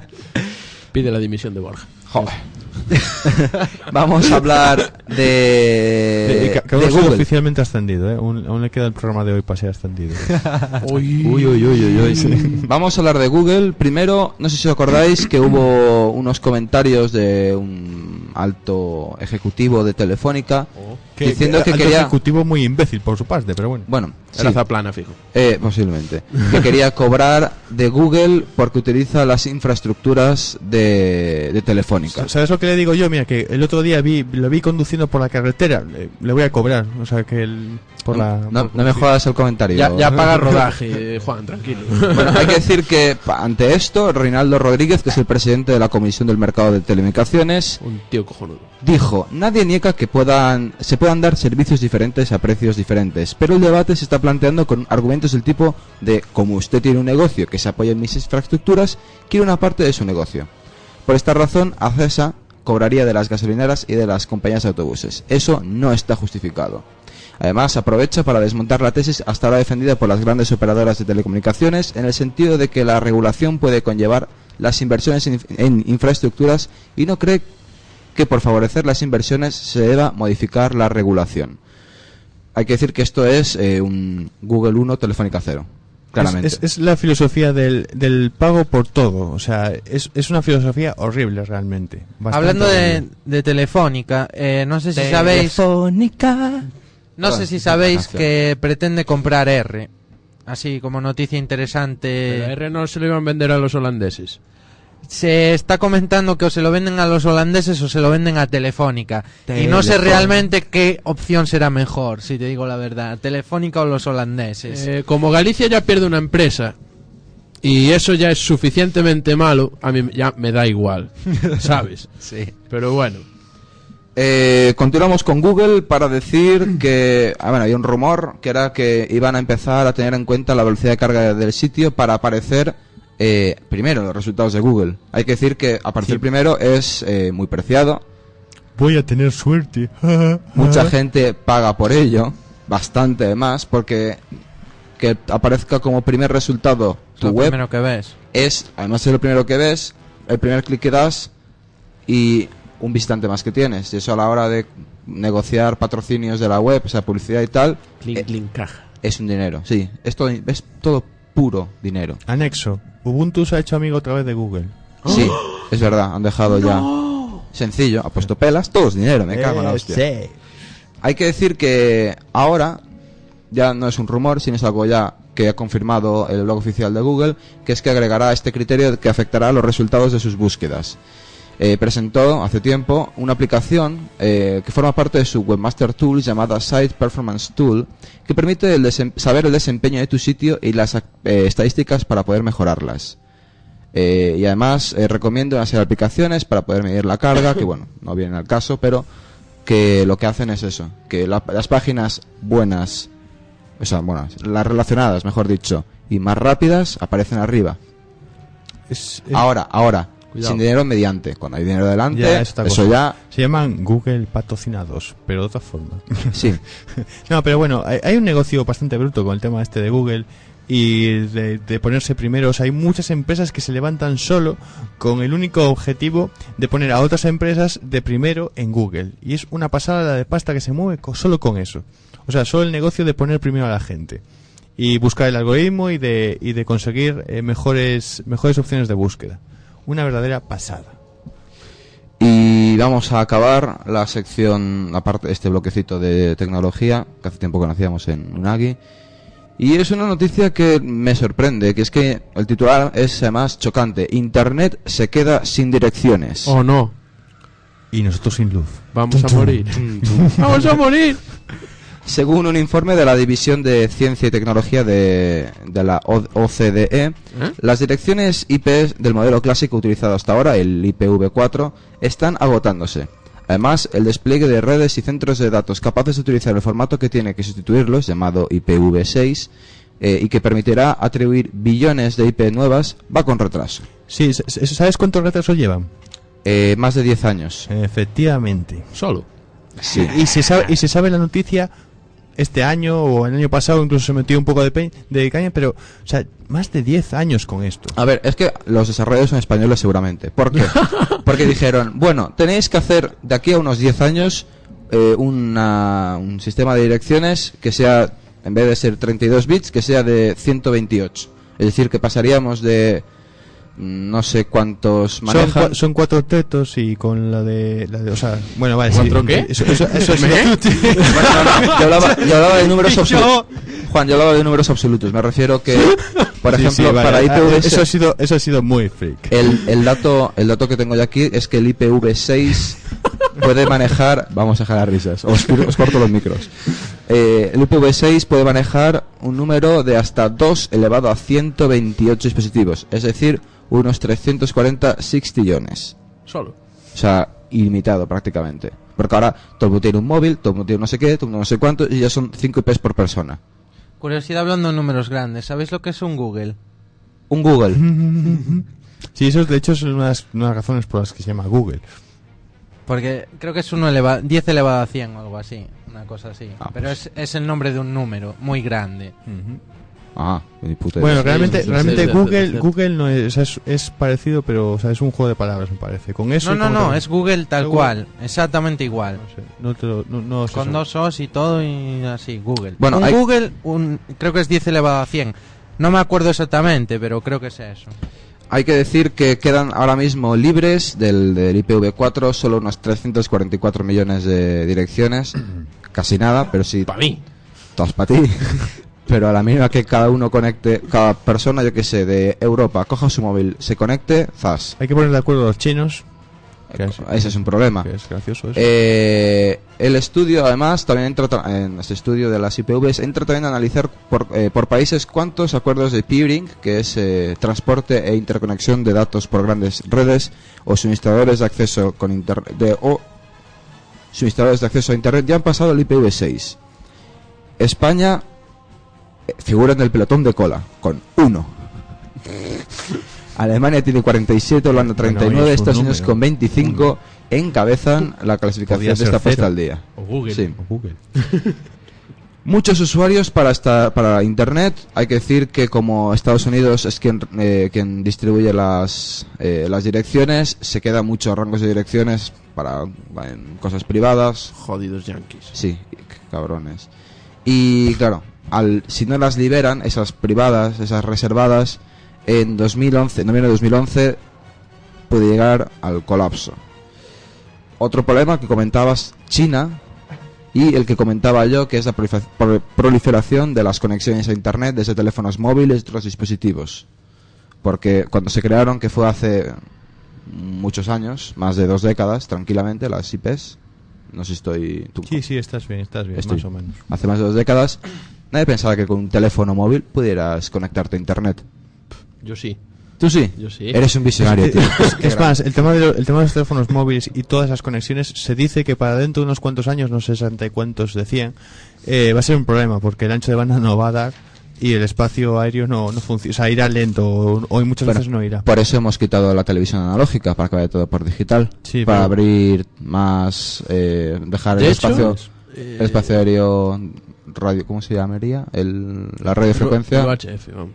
Pide la dimisión de Borja. Joder. Vamos a hablar de... De- de ha sido Google. oficialmente ascendido, ¿eh? Aún, aún le queda el programa de hoy para ser ascendido. Uy, uy, uy, uy, uy. Vamos a hablar de Google. Primero, no sé si os acordáis que hubo unos comentarios de un alto ejecutivo de Telefónica diciendo que alto quería... ejecutivo muy imbécil por su parte, pero bueno. Bueno, Era sí, zaplana, fijo. eh, posiblemente. Que quería cobrar de Google porque utiliza las infraestructuras de, de Telefónica. ¿Sabes lo que le digo yo? Mira, que el otro día vi, lo vi conduciendo por la carretera, le, le voy a cobrar, o sea, que el, por la... No, por- no me jodas el comentario. Ya, ya paga rodaje, Juan, tranquilo. Bueno, hay que decir que ante esto, Reinaldo Rodríguez, que es el presidente de la Comisión del Mercado de Telecomunicaciones, Un tío cojonudo. dijo, nadie niega que puedan, se puedan dar servicios diferentes a precios diferentes, pero el debate se está planteando con argumentos del tipo de, como usted tiene un negocio que se apoya en mis infraestructuras, quiero una parte de su negocio. Por esta razón, Acesa cobraría de las gasolineras y de las compañías de autobuses. Eso no está justificado. Además, aprovecha para desmontar la tesis hasta ahora defendida por las grandes operadoras de telecomunicaciones en el sentido de que la regulación puede conllevar las inversiones en, en infraestructuras y no cree que por favorecer las inversiones se deba modificar la regulación. Hay que decir que esto es eh, un Google 1 Telefónica 0. Claramente. Es, es- es la filosofía del, del pago por todo, o sea, es, es una filosofía horrible realmente. Hablando de, de Telefónica, eh, no sé si sabéis, no sé si sabéis que pretende comprar R. Así como noticia interesante. R no se lo iban a vender a los holandeses. Se está comentando que o se lo venden a los holandeses o se lo venden a Telefónica. Y no sé realmente qué opción será mejor, si te digo la verdad. Telefónica o los holandeses. Eh, como Galicia ya pierde una empresa y eso ya es suficientemente malo, a mí ya me da igual, ¿sabes? sí. Pero bueno, Eh, continuamos con Google para decir que, ah, bueno, hay un rumor que era que iban a empezar a tener en cuenta la velocidad de carga del sitio para aparecer eh, primero los resultados de Google. Hay que decir que aparecer primero es eh, muy preciado. Voy a tener suerte. Mucha gente paga por ello, bastante más, porque que aparezca como primer resultado tu Lo web primero que ves. es, además es lo primero que ves, el primer clic que das y un visitante más que tienes. Y eso a la hora de negociar patrocinios de la web, o sea, publicidad y tal, clink, eh, clink, caja. es un dinero. Sí, es todo, es todo puro dinero. Anexo. Ubuntu se ha hecho amigo otra vez de Google. Sí, es verdad, han dejado ya. Sencillo, ha puesto pelas, todo es dinero, me cago en la Eh, hostia. sí. Hay que decir que ahora ya no es un rumor, sino es algo ya que ha confirmado el blog oficial de Google, que es que agregará este criterio que afectará a los resultados de sus búsquedas. Eh, presentó hace tiempo una aplicación eh, que forma parte de su Webmaster Tool llamada Site Performance Tool, que permite el saber el desempeño de tu sitio y las eh, estadísticas para poder mejorarlas. Eh, y además recomiendo de aplicaciones para poder medir la carga, que bueno, no viene al caso, pero que lo que hacen es eso, que la- las páginas buenas, o sea, buenas, las relacionadas, mejor dicho, y más rápidas aparecen arriba. Es- es- Ahora, ahora, Cuidado. sin dinero mediante, cuando hay dinero delante, Ya, eso cosa. ya, Se llaman Google patrocinados, pero de otra forma. sí. No, pero bueno, hay, hay un negocio bastante bruto con el tema este de Google y de, de ponerse primeros. Hay muchas empresas que se levantan solo con el único objetivo de poner a otras empresas de primero en Google. Y es una pasada la de pasta que se mueve solo con eso. O sea, solo el negocio de poner primero a la gente. Y buscar el algoritmo y de, y de conseguir eh, mejores, mejores opciones de búsqueda. Una verdadera pasada. Y vamos a acabar la sección, aparte de este bloquecito de tecnología, que hace tiempo que no hacíamos en Unagi. Y es una noticia que me sorprende, que es que el titular es además chocante. Internet se queda sin direcciones. Oh no, Y nosotros sin luz. vamos a morir. vamos a morir. Según un informe de la División de Ciencia y Tecnología de, de la OCDE, ¿Eh? las direcciones IP del modelo clásico utilizado hasta ahora, el IPv4, están agotándose. Además, el despliegue de redes y centros de datos capaces de utilizar el formato que tiene que sustituirlos, llamado IPv6, eh, y que permitirá atribuir billones de IP nuevas, va con retraso. Sí, ¿sabes cuántos retrasos llevan? Eh, más de 10 años. Efectivamente. Solo. Sí. Y se sabe, y se sabe la noticia este año o el año pasado, incluso se metió un poco de, pe- de caña, pero, o sea, más de 10 años con esto. A ver, es que los desarrolladores son españoles seguramente. ¿Por qué? Porque dijeron, bueno, tenéis que hacer de aquí a unos 10 años eh, una- un sistema de direcciones que sea, en vez de ser 32 bits, que sea de 128. Es decir, que pasaríamos de no sé cuántos manejan. son cuatro tetos y con la de, la de- o sea, bueno, vale, sí, ¿Cuatro qué? Eso, eso, eso ha sido- Bueno, no, no, yo, hablaba, yo hablaba de números absolutos. Juan, yo hablaba de números absolutos. Me refiero que, por Sí, ejemplo, sí, vale, para ah, IPv6, eso ha sido, eso ha sido muy freak. el, el dato, el dato que tengo yo aquí es que el IPv6 puede manejar, vamos a dejar las risas, os, os corto los micros. Eh, el IPv6 puede manejar un número de hasta 2 elevado a 128 dispositivos, es decir, unos 340 sextillones. Solo. O sea, ilimitado prácticamente. Porque ahora todo el mundo tiene un móvil, todo el mundo tiene no sé qué, todo el mundo no sé cuánto, y ya son 5 IPs por persona. Curiosidad hablando de números grandes. ¿Sabéis lo que es un Google? Un Google. Sí, eso de hecho es una de las, razones por las que se llama Google. Porque creo que es uno eleva 10 elevado a 100 o algo así. Una cosa así. Ah, Pero es, es el nombre de un número muy grande. Ah, ni puta Bueno, realmente, sí, realmente sí, sí, Google. Google no es, es, es parecido, pero o sea, es un juego de palabras, me parece. Con eso No, no, no, es Google tal cual. Exactamente igual. No sé, no te lo- no- no sé Con dos O's y todo y así, Google. Bueno, un hay- Google, un, creo que es 10 elevado a 100. No me acuerdo exactamente, pero creo que es eso. Hay que decir que quedan ahora mismo libres del, del IPv4 solo unos 344 millones de direcciones. Casi nada, pero sí, Para mí. todas para ti. Pero a la mínima que cada uno conecte, cada persona, yo que sé, de Europa, coja su móvil, se conecte, zas. Hay que poner de acuerdo a los chinos, es, Ese es un problema. es gracioso eso. Eh, el estudio, además, también entra tra- en este estudio de las IPVs, entra también a analizar por, eh, por países cuántos acuerdos de peering, que es eh, transporte e interconexión de datos por grandes redes, o suministradores de acceso con internet, o suministradores de acceso a internet, ya han pasado el IPv6. España eh, figura en el pelotón de cola, con uno. Alemania tiene 47, Holanda Bueno, 39, oye, es un Estados Unidos con 25 encabezan la clasificación Podía de esta puesta al día. O Google. Sí. O Google. Muchos usuarios para esta, para Internet. Hay que decir que como Estados Unidos es quien, eh, quien distribuye las, eh, las direcciones, se quedan muchos rangos de direcciones para en cosas privadas. Jodidos yankees. Sí, cabrones. Y claro, al, si no las liberan, esas privadas, esas reservadas, en 2011, en noviembre de 2011, puede llegar al colapso. Otro problema que comentabas, China, y el que comentaba yo, que es la proliferación de las conexiones a Internet desde teléfonos móviles y otros dispositivos. Porque cuando se crearon, que fue hace muchos años, más de dos décadas, tranquilamente, las IPs, no sé si estoy... tú- Sí, sí, estás bien, estás bien, Estoy. más o menos. hace más de dos décadas, nadie pensaba que con un teléfono móvil pudieras conectarte a internet. Yo sí. Tú sí. Yo sí. Eres un visionario, tío. Es más, el tema, de, lo- el tema de los teléfonos móviles y todas esas conexiones se dice que para dentro de unos cuantos años, no sé exactamente cuántos decían, eh, va a ser un problema porque el ancho de banda no va a dar y el espacio aéreo no, no funciona. O sea, irá lento o, o muchas Bueno, veces no irá. Por eso hemos quitado la televisión analógica, para que vaya todo por digital. Sí, para pero- abrir más, eh, dejar el hecho, espacio, eh, el espacio aéreo, radio, ¿cómo se llamaría? El, la radiofrecuencia. UHF, vamos.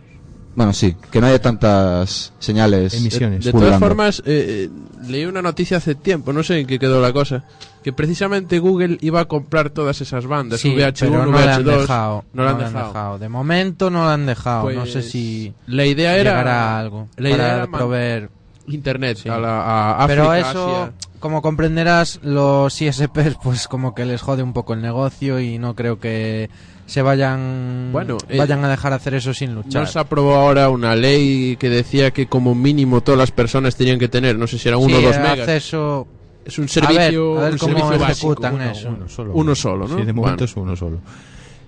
Bueno, sí, que no haya tantas señales. Emisiones. De todas formas, eh, eh, leí una noticia hace tiempo, no sé en qué quedó la cosa, que precisamente Google iba a comprar todas esas bandas, Sí, VH1, pero no le han VH2. dejado. no le han dejado. De momento no lo han dejado. no sé Pues, si La idea era llegará algo la idea para era proveer. Internet Sí. a, la, a África, Pero eso, Asia. Como comprenderás, los ISPs pues como que les jode un poco el negocio y no creo que se vayan Bueno, eh, vayan a dejar hacer eso sin luchar. No se aprobó ahora una ley que decía que como mínimo todas las personas tenían que tener, no sé si era uno o Sí, dos megas. acceso Es un a ver, servicio, a ver un cómo servicio básico. ejecutan Uno, eso. uno solo. Uno solo, ¿no? Sí, de momento Bueno. es uno solo.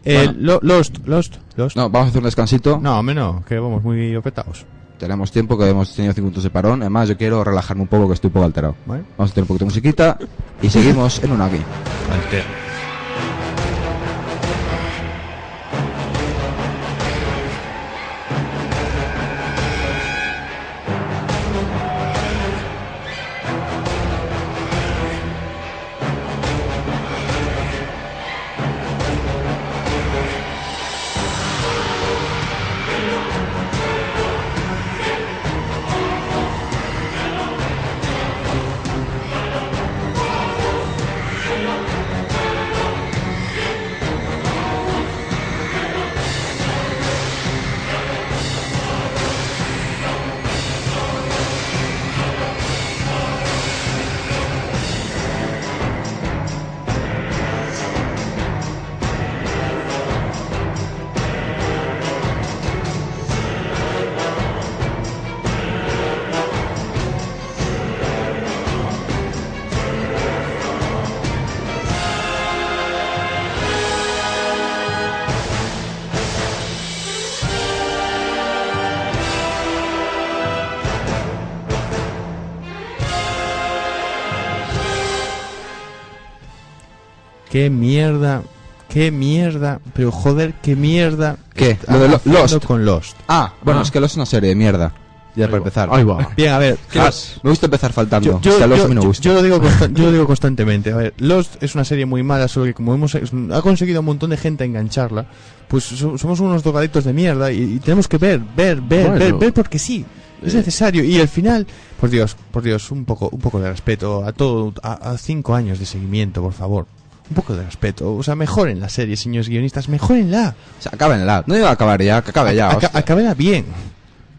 Eh, Bueno. lo- Lost, Lost, Lost. No, vamos a hacer un descansito. No, hombre, no, que vamos muy apretados. Tenemos tiempo, que hemos tenido 5 minutos de parón. Además, yo quiero relajarme un poco, que estoy un poco alterado. ¿Vale? Vamos a tener un poquito de musiquita y seguimos en una aquí. Qué mierda, qué mierda, pero joder, qué mierda. ¿Qué? Lo de Lo- Lost. con Lost. Ah, bueno, Ah. es que Lost es una serie de mierda. Ya para va, empezar. Ahí va. Bien, a ver, ah, Me gusta empezar faltando. yo, me gusta. lo digo yo lo digo constantemente. A ver, Lost es una serie muy mala, solo que como hemos ha conseguido un montón de gente engancharla, pues so- somos unos drogadictos de mierda y, y tenemos que ver, ver, ver, Bueno. ver, ver porque sí. Es Eh. necesario y al final, por Dios, por Dios, un poco, un poco de respeto a todo, a, a cinco años de seguimiento, por favor, un poco de respeto, o sea, mejoren la serie, señores guionistas, mejorenla, O sea, acábenla. No iba a acabar ya, que acabe ya. Aca- acábenla bien,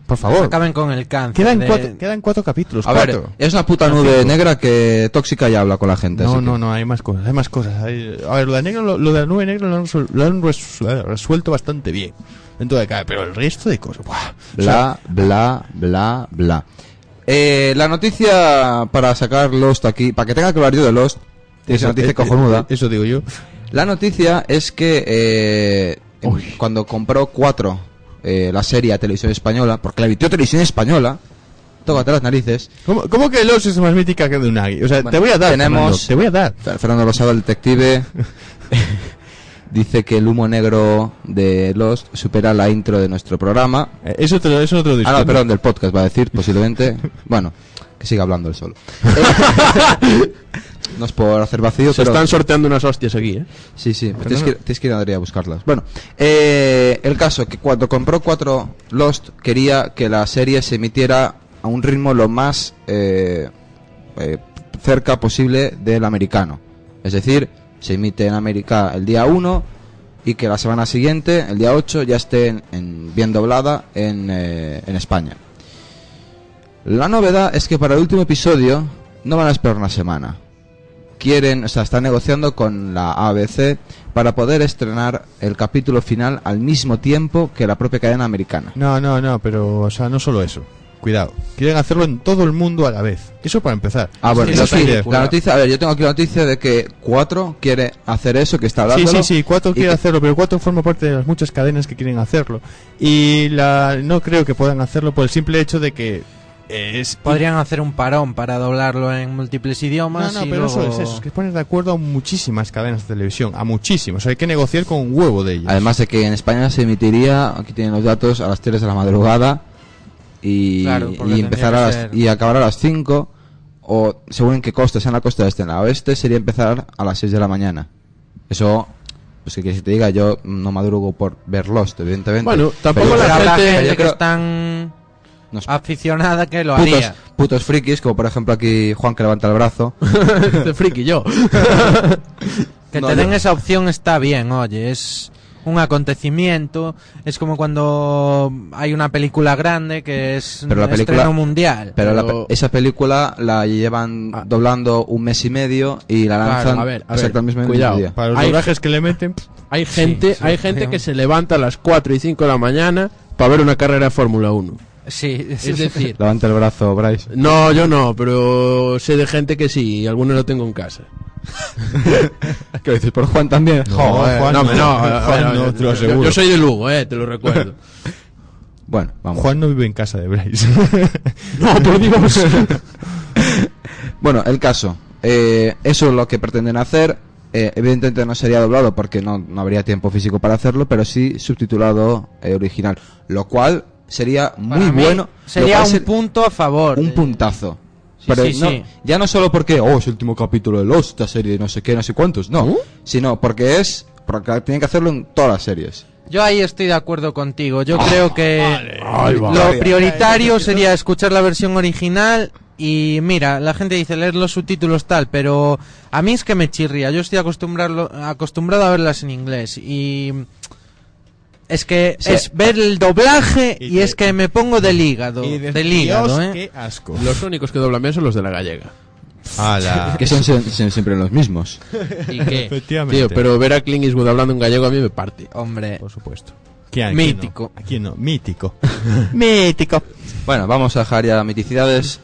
por favor. Acaben con el cáncer. Quedan de- cuatro, quedan cuatro capítulos, A ver, es una puta nube negra que tóxica ya habla con la gente. No, así no, que- no, hay más cosas, hay más cosas. hay- a ver, lo de, negro, lo, lo de la nube negra lo han, lo resuelto bastante bien. Dentro de cada, pero el resto de cosas, ¡buah! O sea, Bla, bla, bla, bla. Eh, la noticia para sacar Lost aquí, para que tenga que hablar yo de Lost, es eso- una noticia cojonuda. Eso digo yo. La noticia es que eh, cuando compró cuatro eh, la serie a televisión española, porque la emitió televisión española, tócate las narices. ¿Cómo, cómo que Los es más mítica que de Unagi? O sea, Bueno, te voy a dar, tenemos- Fernando, te voy a dar. Fer- Fernando Rosado, el detective, dice que el humo negro de Lost supera la intro de nuestro programa. Eh, Eso, te lo, eso te lo Ah, no, perdón, del podcast va a decir, posiblemente. bueno, que siga hablando él solo. no es por hacer vacío, Se pero... están sorteando unas hostias aquí, ¿eh? Sí, sí, Pero tienes, no- que, tienes que ir a buscarlas. Bueno, eh, el caso que cuando compró cuatro Lost quería que la serie se emitiera a un ritmo lo más eh, eh, cerca posible del americano. Es decir, se emite en América el día 1 y que la semana siguiente, el día 8, ya esté en- en- bien doblada en, eh, en España. La novedad es que para el último episodio no van a esperar una semana quieren, o sea, están negociando con la ABC para poder estrenar el capítulo final al mismo tiempo que la propia cadena americana. No, no, no, pero, o sea, no solo eso. Cuidado. Quieren hacerlo en todo el mundo a la vez. Eso para empezar. Ah, bueno, eso sí, idea. la noticia, a ver, yo tengo aquí la noticia de que 4 quiere hacer eso, que está hablando. Sí, sí, sí, Cuatro quiere que- hacerlo, pero Cuatro forma parte de las muchas cadenas que quieren hacerlo. Y la no creo que puedan hacerlo por el simple hecho de que es... Podrían hacer un parón para doblarlo en múltiples No, idiomas. no, y pero eso luego- es eso, es que pones de acuerdo a muchísimas cadenas de televisión, a muchísimas. O sea, hay que negociar con un huevo de ellas. Además de que en España se emitiría, aquí tienen los datos, a las 3 de la madrugada y, Claro, y empezar a las, y acabar a las 5 o según en qué costa, sea en la costa este, en la oeste, sería empezar a las 6 de la mañana. Eso, pues que quieres que te diga, yo no madrugo por ver Lost, evidentemente. Bueno, tampoco Pero- la gente- yo que creo- no sé, aficionada que lo putos, haría. putos frikis, como por ejemplo aquí Juan que levanta el brazo. Este friki yo. Que No, te den esa opción está bien, oye, es un acontecimiento, es como cuando hay una película grande que es Pero la película- estreno mundial. Pero, la Pero- pe- esa película la llevan Ah. doblando un mes y medio y la Claro, lanzan a ver, a ver, exactamente mismo cuidado. día. Para los Hay- doblajes que le meten... Hay gente, sí, hay gente sí. que se levanta a las 4 y 5 de la mañana para ver una carrera de Fórmula 1. Sí, Es decir, Levanta el brazo, Bryce. no, yo no, pero sé de gente que sí, y algunos lo tengo en casa. ¿Qué dices? ¿Por Juan también? Joder, Juan no, no, no, Juan no, te lo yo- aseguro. Yo soy de Lugo, eh, te lo recuerdo. Bueno, vamos. Juan no vive en casa de Bryce. no, por Dios. Bueno, el caso. Eh, eso es lo que pretenden hacer. Eh, evidentemente no sería doblado porque no, no habría tiempo físico para hacerlo, pero sí subtitulado eh, original. Lo cual sería muy Para bueno. Sería un punto a favor. un puntazo. Sí, pero sí, no- sí. ya no solo porque, oh, es el último capítulo de Lost, esta serie, no sé qué, no sé cuántos, no. ¿Uh? Sino porque es, porque tienen que hacerlo en todas las series. Yo ahí estoy de acuerdo contigo. Yo creo que Ahí va. lo prioritario sería escuchar la versión original y mira, la gente dice leer los subtítulos tal, pero a mí es que me chirría. Yo estoy acostumbrado, acostumbrado a verlas en inglés y es que Sí. es ver el doblaje y, Y es que me pongo del hígado, Y de- del hígado, Dios, ¿eh? qué asco. Los únicos que doblan bien son los de la gallega. Ala. Que son, sie- sie- siempre los mismos. ¿Y qué? Efectivamente. Tío, pero ver a Clint Eastwood hablando en gallego a mí me parte. Hombre, Por supuesto. ¿Quién- Mítico. ¿Quién no? Mítico. Mítico. Bueno, vamos a dejar ya miticidades.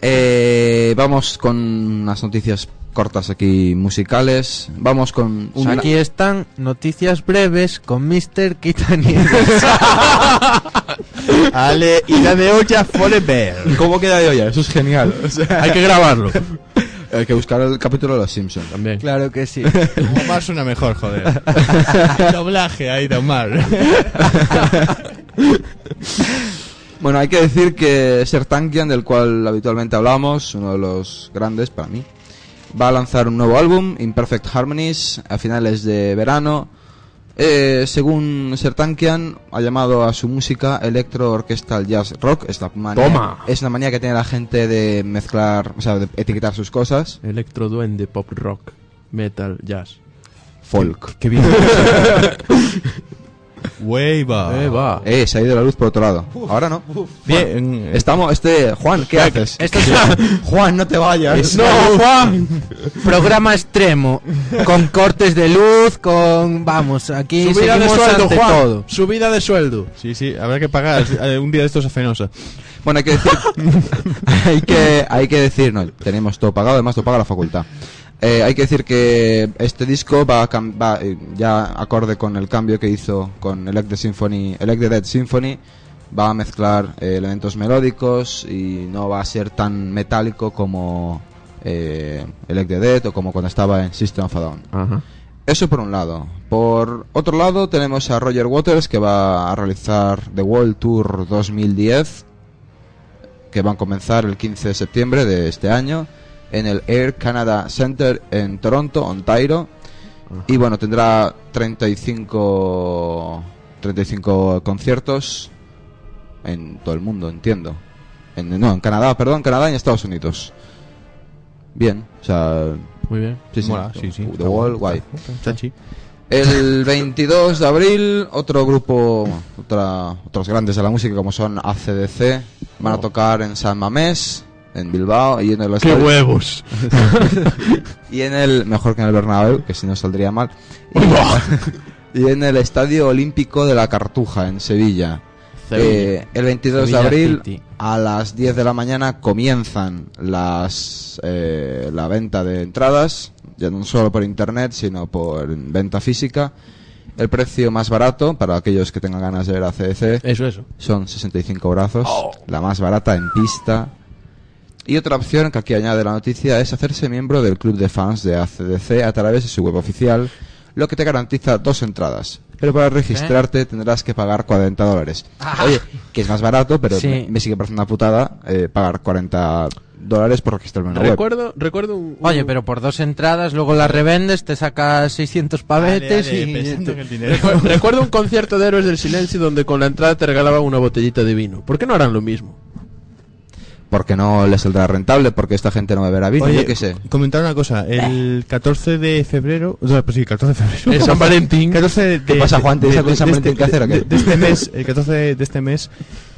Eh, vamos con unas noticias cortas aquí musicales. Vamos con un aquí están noticias breves con Mr. Quitanieves. Ale, y la de olla forever. ¿Cómo queda de olla? Eso es genial. O sea, Hay que grabarlo. Hay que buscar el capítulo de Los Simpsons. También. Claro que sí. Omar suena mejor, joder. Doblaje ahí de Omar. Bueno, hay que decir que Sertankian, del cual habitualmente hablamos, uno de los grandes para mí, va a lanzar un nuevo álbum, Imperfect Harmonies, a finales de verano. Eh, según Sertankian, ha llamado a su música Electro Orchestral Jazz Rock. Es, la manía, Toma. es una manía que tiene la gente de mezclar, o sea, de etiquetar sus cosas. Electro duende, pop rock, metal, jazz. Folk. Qué bien. Wave Eh, va. Eh, se ha ido la luz por otro lado. Ahora no. Bien. Estamos, este, Juan, ¿qué haces? Esto es Juan, no te vayas. No, Juan. Programa extremo. Con cortes de luz, con. Vamos, aquí Subida de seguimos sueldo, ante Juan. todo. Subida de sueldo. Sí, sí, habrá que pagar eh, un día de estos a Fenosa. Bueno, hay que decir, hay que, hay que decir, no, tenemos todo pagado, además lo paga la facultad. Eh, hay que decir que este disco va, a va, eh, ya acorde con el cambio que hizo con Elect the Symphony, Elect the Dead Symphony, va a mezclar eh, elementos melódicos y no va a ser tan metálico como eh, Elect the Dead o como cuando estaba en System of a Down. Ajá. Eso por un lado. Por otro lado tenemos a Roger Waters que va a realizar The World Tour 2010 que van a comenzar el 15 de septiembre de este año en el Air Canada Center en Toronto, Ontario. Y bueno, tendrá 35 35 conciertos en todo el mundo, entiendo. En, no, en Canadá, perdón, Canadá y en Estados Unidos. Bien, o sea, Muy bien. sí, sí, Mola, sí, sí. The Wall, guay. Chachi. El 22 de abril, otro grupo, otra, otros grandes de la música como son ACDC, van a tocar en San Mamés, en Bilbao y en el ¡Qué estadio- huevos! y en el mejor que en el Bernabéu, que si no saldría mal. Y, y en el Estadio Olímpico de la Cartuja en Sevilla. Eh, el 22 Sevilla de abril City. a las 10 de la mañana comienzan las eh, la venta de entradas, ya no solo por internet, sino por venta física. El precio más barato para aquellos que tengan ganas de ver a CDC Eso, eso. son 65 brazos, la más barata en pista. Y otra opción que aquí añade la noticia es hacerse miembro del club de fans de ACDC a través de su web oficial, lo que te garantiza dos entradas. Pero para registrarte tendrás que pagar 40 dólares. Oye, que es más barato, pero Sí. me, me sigue pareciendo una putada eh, pagar 40 dólares por registrarme en la web. Recuerdo, recuerdo un, un- Oye, pero por dos entradas, luego las revendes, te sacas 600 pavetes Dale, dale, y. en el dinero. Recu- recuerdo un concierto de Héroes del Silencio donde con la entrada te regalaban una botellita de vino. ¿Por qué no harán lo mismo? Porque no les saldrá rentable, porque esta gente no beberá vino, yo qué sé. comentar una cosa. El 14 de febrero. O sea, pues sí, 14 de febrero. En San Valentín. 14 de, ¿Qué pasa, Juan? ¿Tienes algo en San de Valentín que hacer o qué? De, de este mes, el 14 de este mes,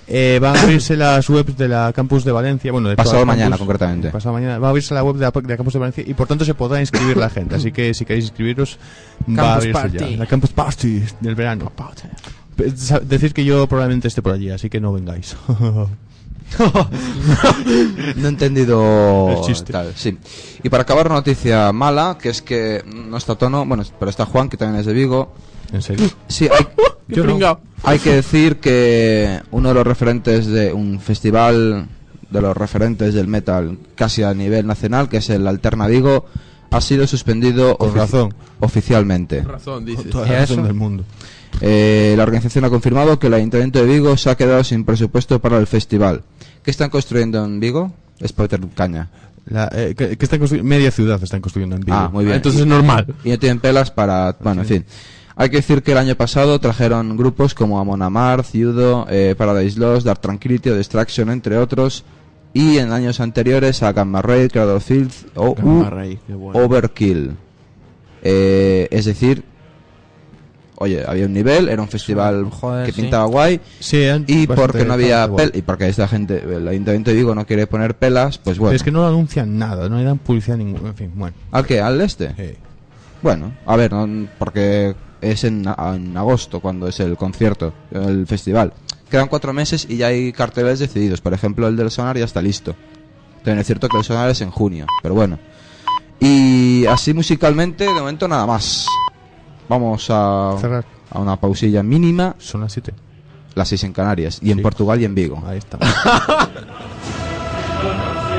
eh, van a abrirse las webs de la campus de Valencia. Bueno, de Pasado mañana, campus. concretamente. Pasado mañana. Va a abrirse la web de la, de la campus de Valencia y por tanto se podrá inscribir la gente. Así que si queréis inscribiros, va a Campus abrirse Party. ya. La campus party del verano. Decir que yo probablemente esté por allí, así que no vengáis. No he entendido El chiste. tal, sí. Y para acabar una noticia mala, que es que no está Tono, bueno, pero está Juan, que también es de Vigo. en serio. Sí, hay, ¡Qué pringao! hay que decir que uno de los referentes de un festival de los referentes del metal casi a nivel nacional, que es el Alterna Vigo, ha sido suspendido Con ofici- razón. oficialmente. Razón, dices. Toda ¿Y la razón eso? del mundo. Eh, la organización ha confirmado que el Ayuntamiento de Vigo se ha quedado sin presupuesto para el festival. ¿Qué están construyendo en Vigo? Es Potter Caña. La, eh, que, que están media ciudad están construyendo en Vigo. Ah, muy bien. Entonces es normal. y no tienen pelas para... Bueno, en fin. Hay que decir que el año pasado trajeron grupos como Amon Amarth, Judo, eh, Paradise Lost, Dark Tranquility o Distraction, entre otros. Y en años anteriores a Gamma Ray, Cradle of Filth o Ray, qué bueno. Overkill. Eh, es decir, oye, había un nivel, era un festival Joder, que sí. pintaba guay. Sí, Y porque no había pel y porque esta gente, el Ayuntamiento de Vigo no quiere poner pelas, pues bueno. Pero es que no lo anuncian nada, no le dan publicidad ninguna. En fin, bueno. ¿Al qué? ¿Al este? Eh, Bueno, a ver, no- porque es en, en agosto cuando es el concierto, el festival. Quedan cuatro meses y ya hay carteles decididos. Por ejemplo, el del Sonar ya está listo. También es cierto que el Sonar es en junio, pero bueno. Y así musicalmente, de momento nada más. Vamos a, cerrar. a una pausilla mínima, Son las 7. las seis en Canarias, y en. Portugal y en Vigo. Ahí está.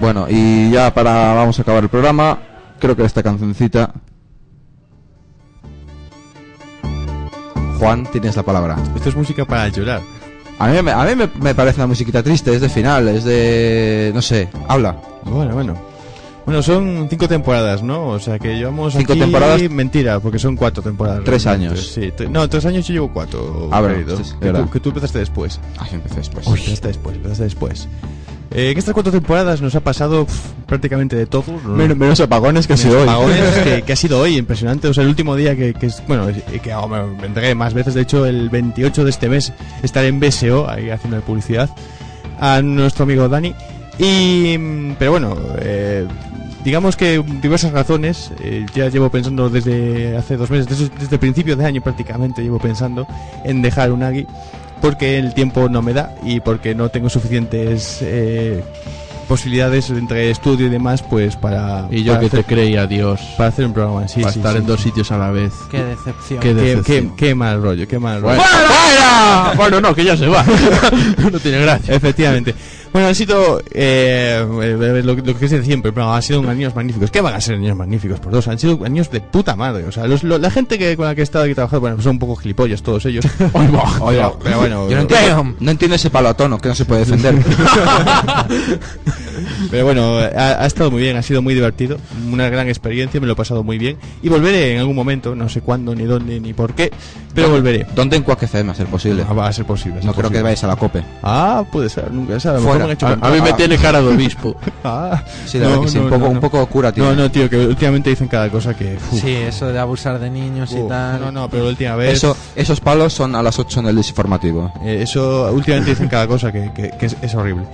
Bueno, y ya para vamos a acabar el programa, creo que esta cancioncita. Juan, tienes la palabra. Esto es música para llorar. A mí, me- a mí me, me parece una musiquita triste, es de final, es de... no sé, habla. Bueno, bueno. Bueno, son cinco temporadas, ¿no? O sea que llevamos Cinco aquí- temporadas. Mentira, porque son cuatro temporadas. Tres realmente. años. Sí, tre- no, tres años yo llevo cuatro. Ah, sí, sí, que, tú, que tú empezaste después. Ay, empecé después. Empezaste después, empezaste después. Eh, en estas cuatro temporadas nos ha pasado pf, prácticamente de todo. ¿no? menos apagones Menos apagones, que, que ha sido hoy, impresionante. O sea, el último día que, que bueno, que oh, me me entregué más veces. De hecho, el 28 de este mes estaré en BSO, ahí haciendo publicidad, a nuestro amigo Dani. Y, mm, pero bueno, eh, digamos que diversas razones. eh, ya llevo pensando desde hace dos meses, desde, desde principios de año prácticamente, llevo pensando en dejar un Agui. Porque el tiempo no me da y porque no tengo suficientes eh, posibilidades entre estudio y demás, pues para. Y yo para que hacer- te creía, Dios. para hacer un programa, sí, para sí, estar sí, en dos sitios a la vez. Qué decepción. Qué Qué, decepción. qué- qué mal rollo, qué mal rollo. ¡Fuera! Bueno, no, que ya se va. no tiene gracia. Efectivamente. Bueno, han sido eh, eh, lo, lo que es de siempre, pero han sido años magníficos. ¿Qué van a ser años magníficos por dos? Han sido años de puta madre. O sea, los- lo- la gente que, con la que he estado aquí trabajando, bueno, son un poco gilipollas todos ellos. pero, pero bueno, Yo no entiendo, no entiendo ese palo a tono que no se puede defender. Pero bueno, ha, ha estado muy bien, ha sido muy divertido, una gran experiencia, me lo he pasado muy bien. Y volveré en algún momento, no sé cuándo, ni dónde, ni por qué, pero volveré. ¿Dónde en FM a ser posible? Ah, va a ser posible. a ser No creo que vayáis a la COPE. Ah, puede ser, nunca se sabe. A lo mejor Fuera. Me han hecho A, a mí me Ah. tiene cara de obispo. Ah, Sí, la verdad que sí, un poco- un poco cura tiene. No, no, tío, que últimamente dicen cada cosa que. uf, Sí, eso de abusar de niños y uf, tal. No, no, pero la última vez. Eso, esos palos son a las 8 en el desinformativo. Eh, eso últimamente dicen cada cosa que, que- que es, es horrible.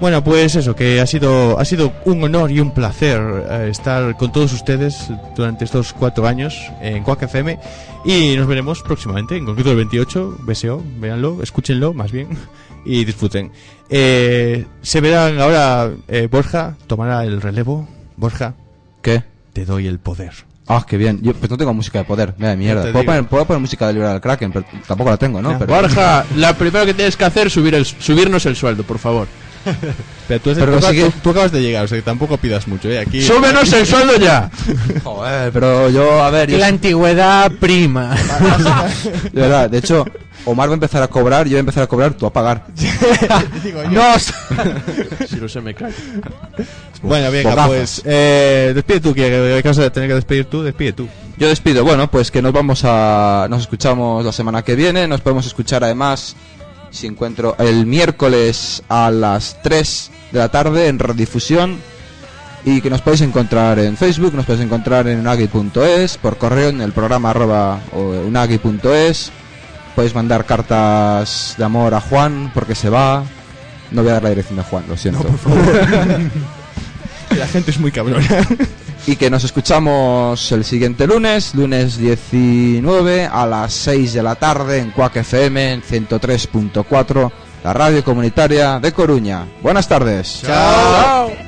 Bueno, pues eso, que ha sido, ha sido un honor y un placer eh, estar con todos ustedes durante estos cuatro años en Quack FM y nos veremos próximamente, en concreto el 28, BSO, véanlo, escúchenlo más bien y disfruten. Eh, se verán ahora, eh, Borja tomará el relevo. Borja, ¿Qué? te doy el poder. Ah, qué bien. Yo pues no tengo música de poder. Mira, mierda. te Puedo poner, puedo poner música de Liberar al Kraken, pero tampoco la tengo, ¿no? Ya. Pero, Borja, la primero que tienes que hacer es subir el, subirnos el sueldo, por favor. Pero tú, Pero tú- sí que- tú- acabas de llegar, o sea que tampoco pidas mucho, ¿eh? Aquí... ¡Súbenos el sueldo ya! Joder, pero yo, a ver, yo, La antigüedad prima. de verdad, de hecho, Omar va a empezar a cobrar, yo voy a empezar a cobrar, tú a pagar. no, Si no se me cae. Bueno, venga, Bocazas. pues eh, despide tú, que que vas a tener que despedir tú, despide tú. Yo despido, bueno, pues que nos vamos a. Nos escuchamos la semana que viene. Nos podemos escuchar además, si encuentro, el miércoles a las 3 de la tarde en redifusión. Y que nos podéis encontrar en Facebook, nos podéis encontrar en unagi.es, por correo en el programa arroba o unagi.es. Podéis mandar cartas de amor a Juan porque se va. No voy a dar la dirección de Juan, lo siento. La gente es muy cabrona. Y que nos escuchamos el siguiente lunes, lunes 19 a las 6 de la tarde en Cuac FM en 103.4, la radio comunitaria de Coruña. Buenas tardes. Chao.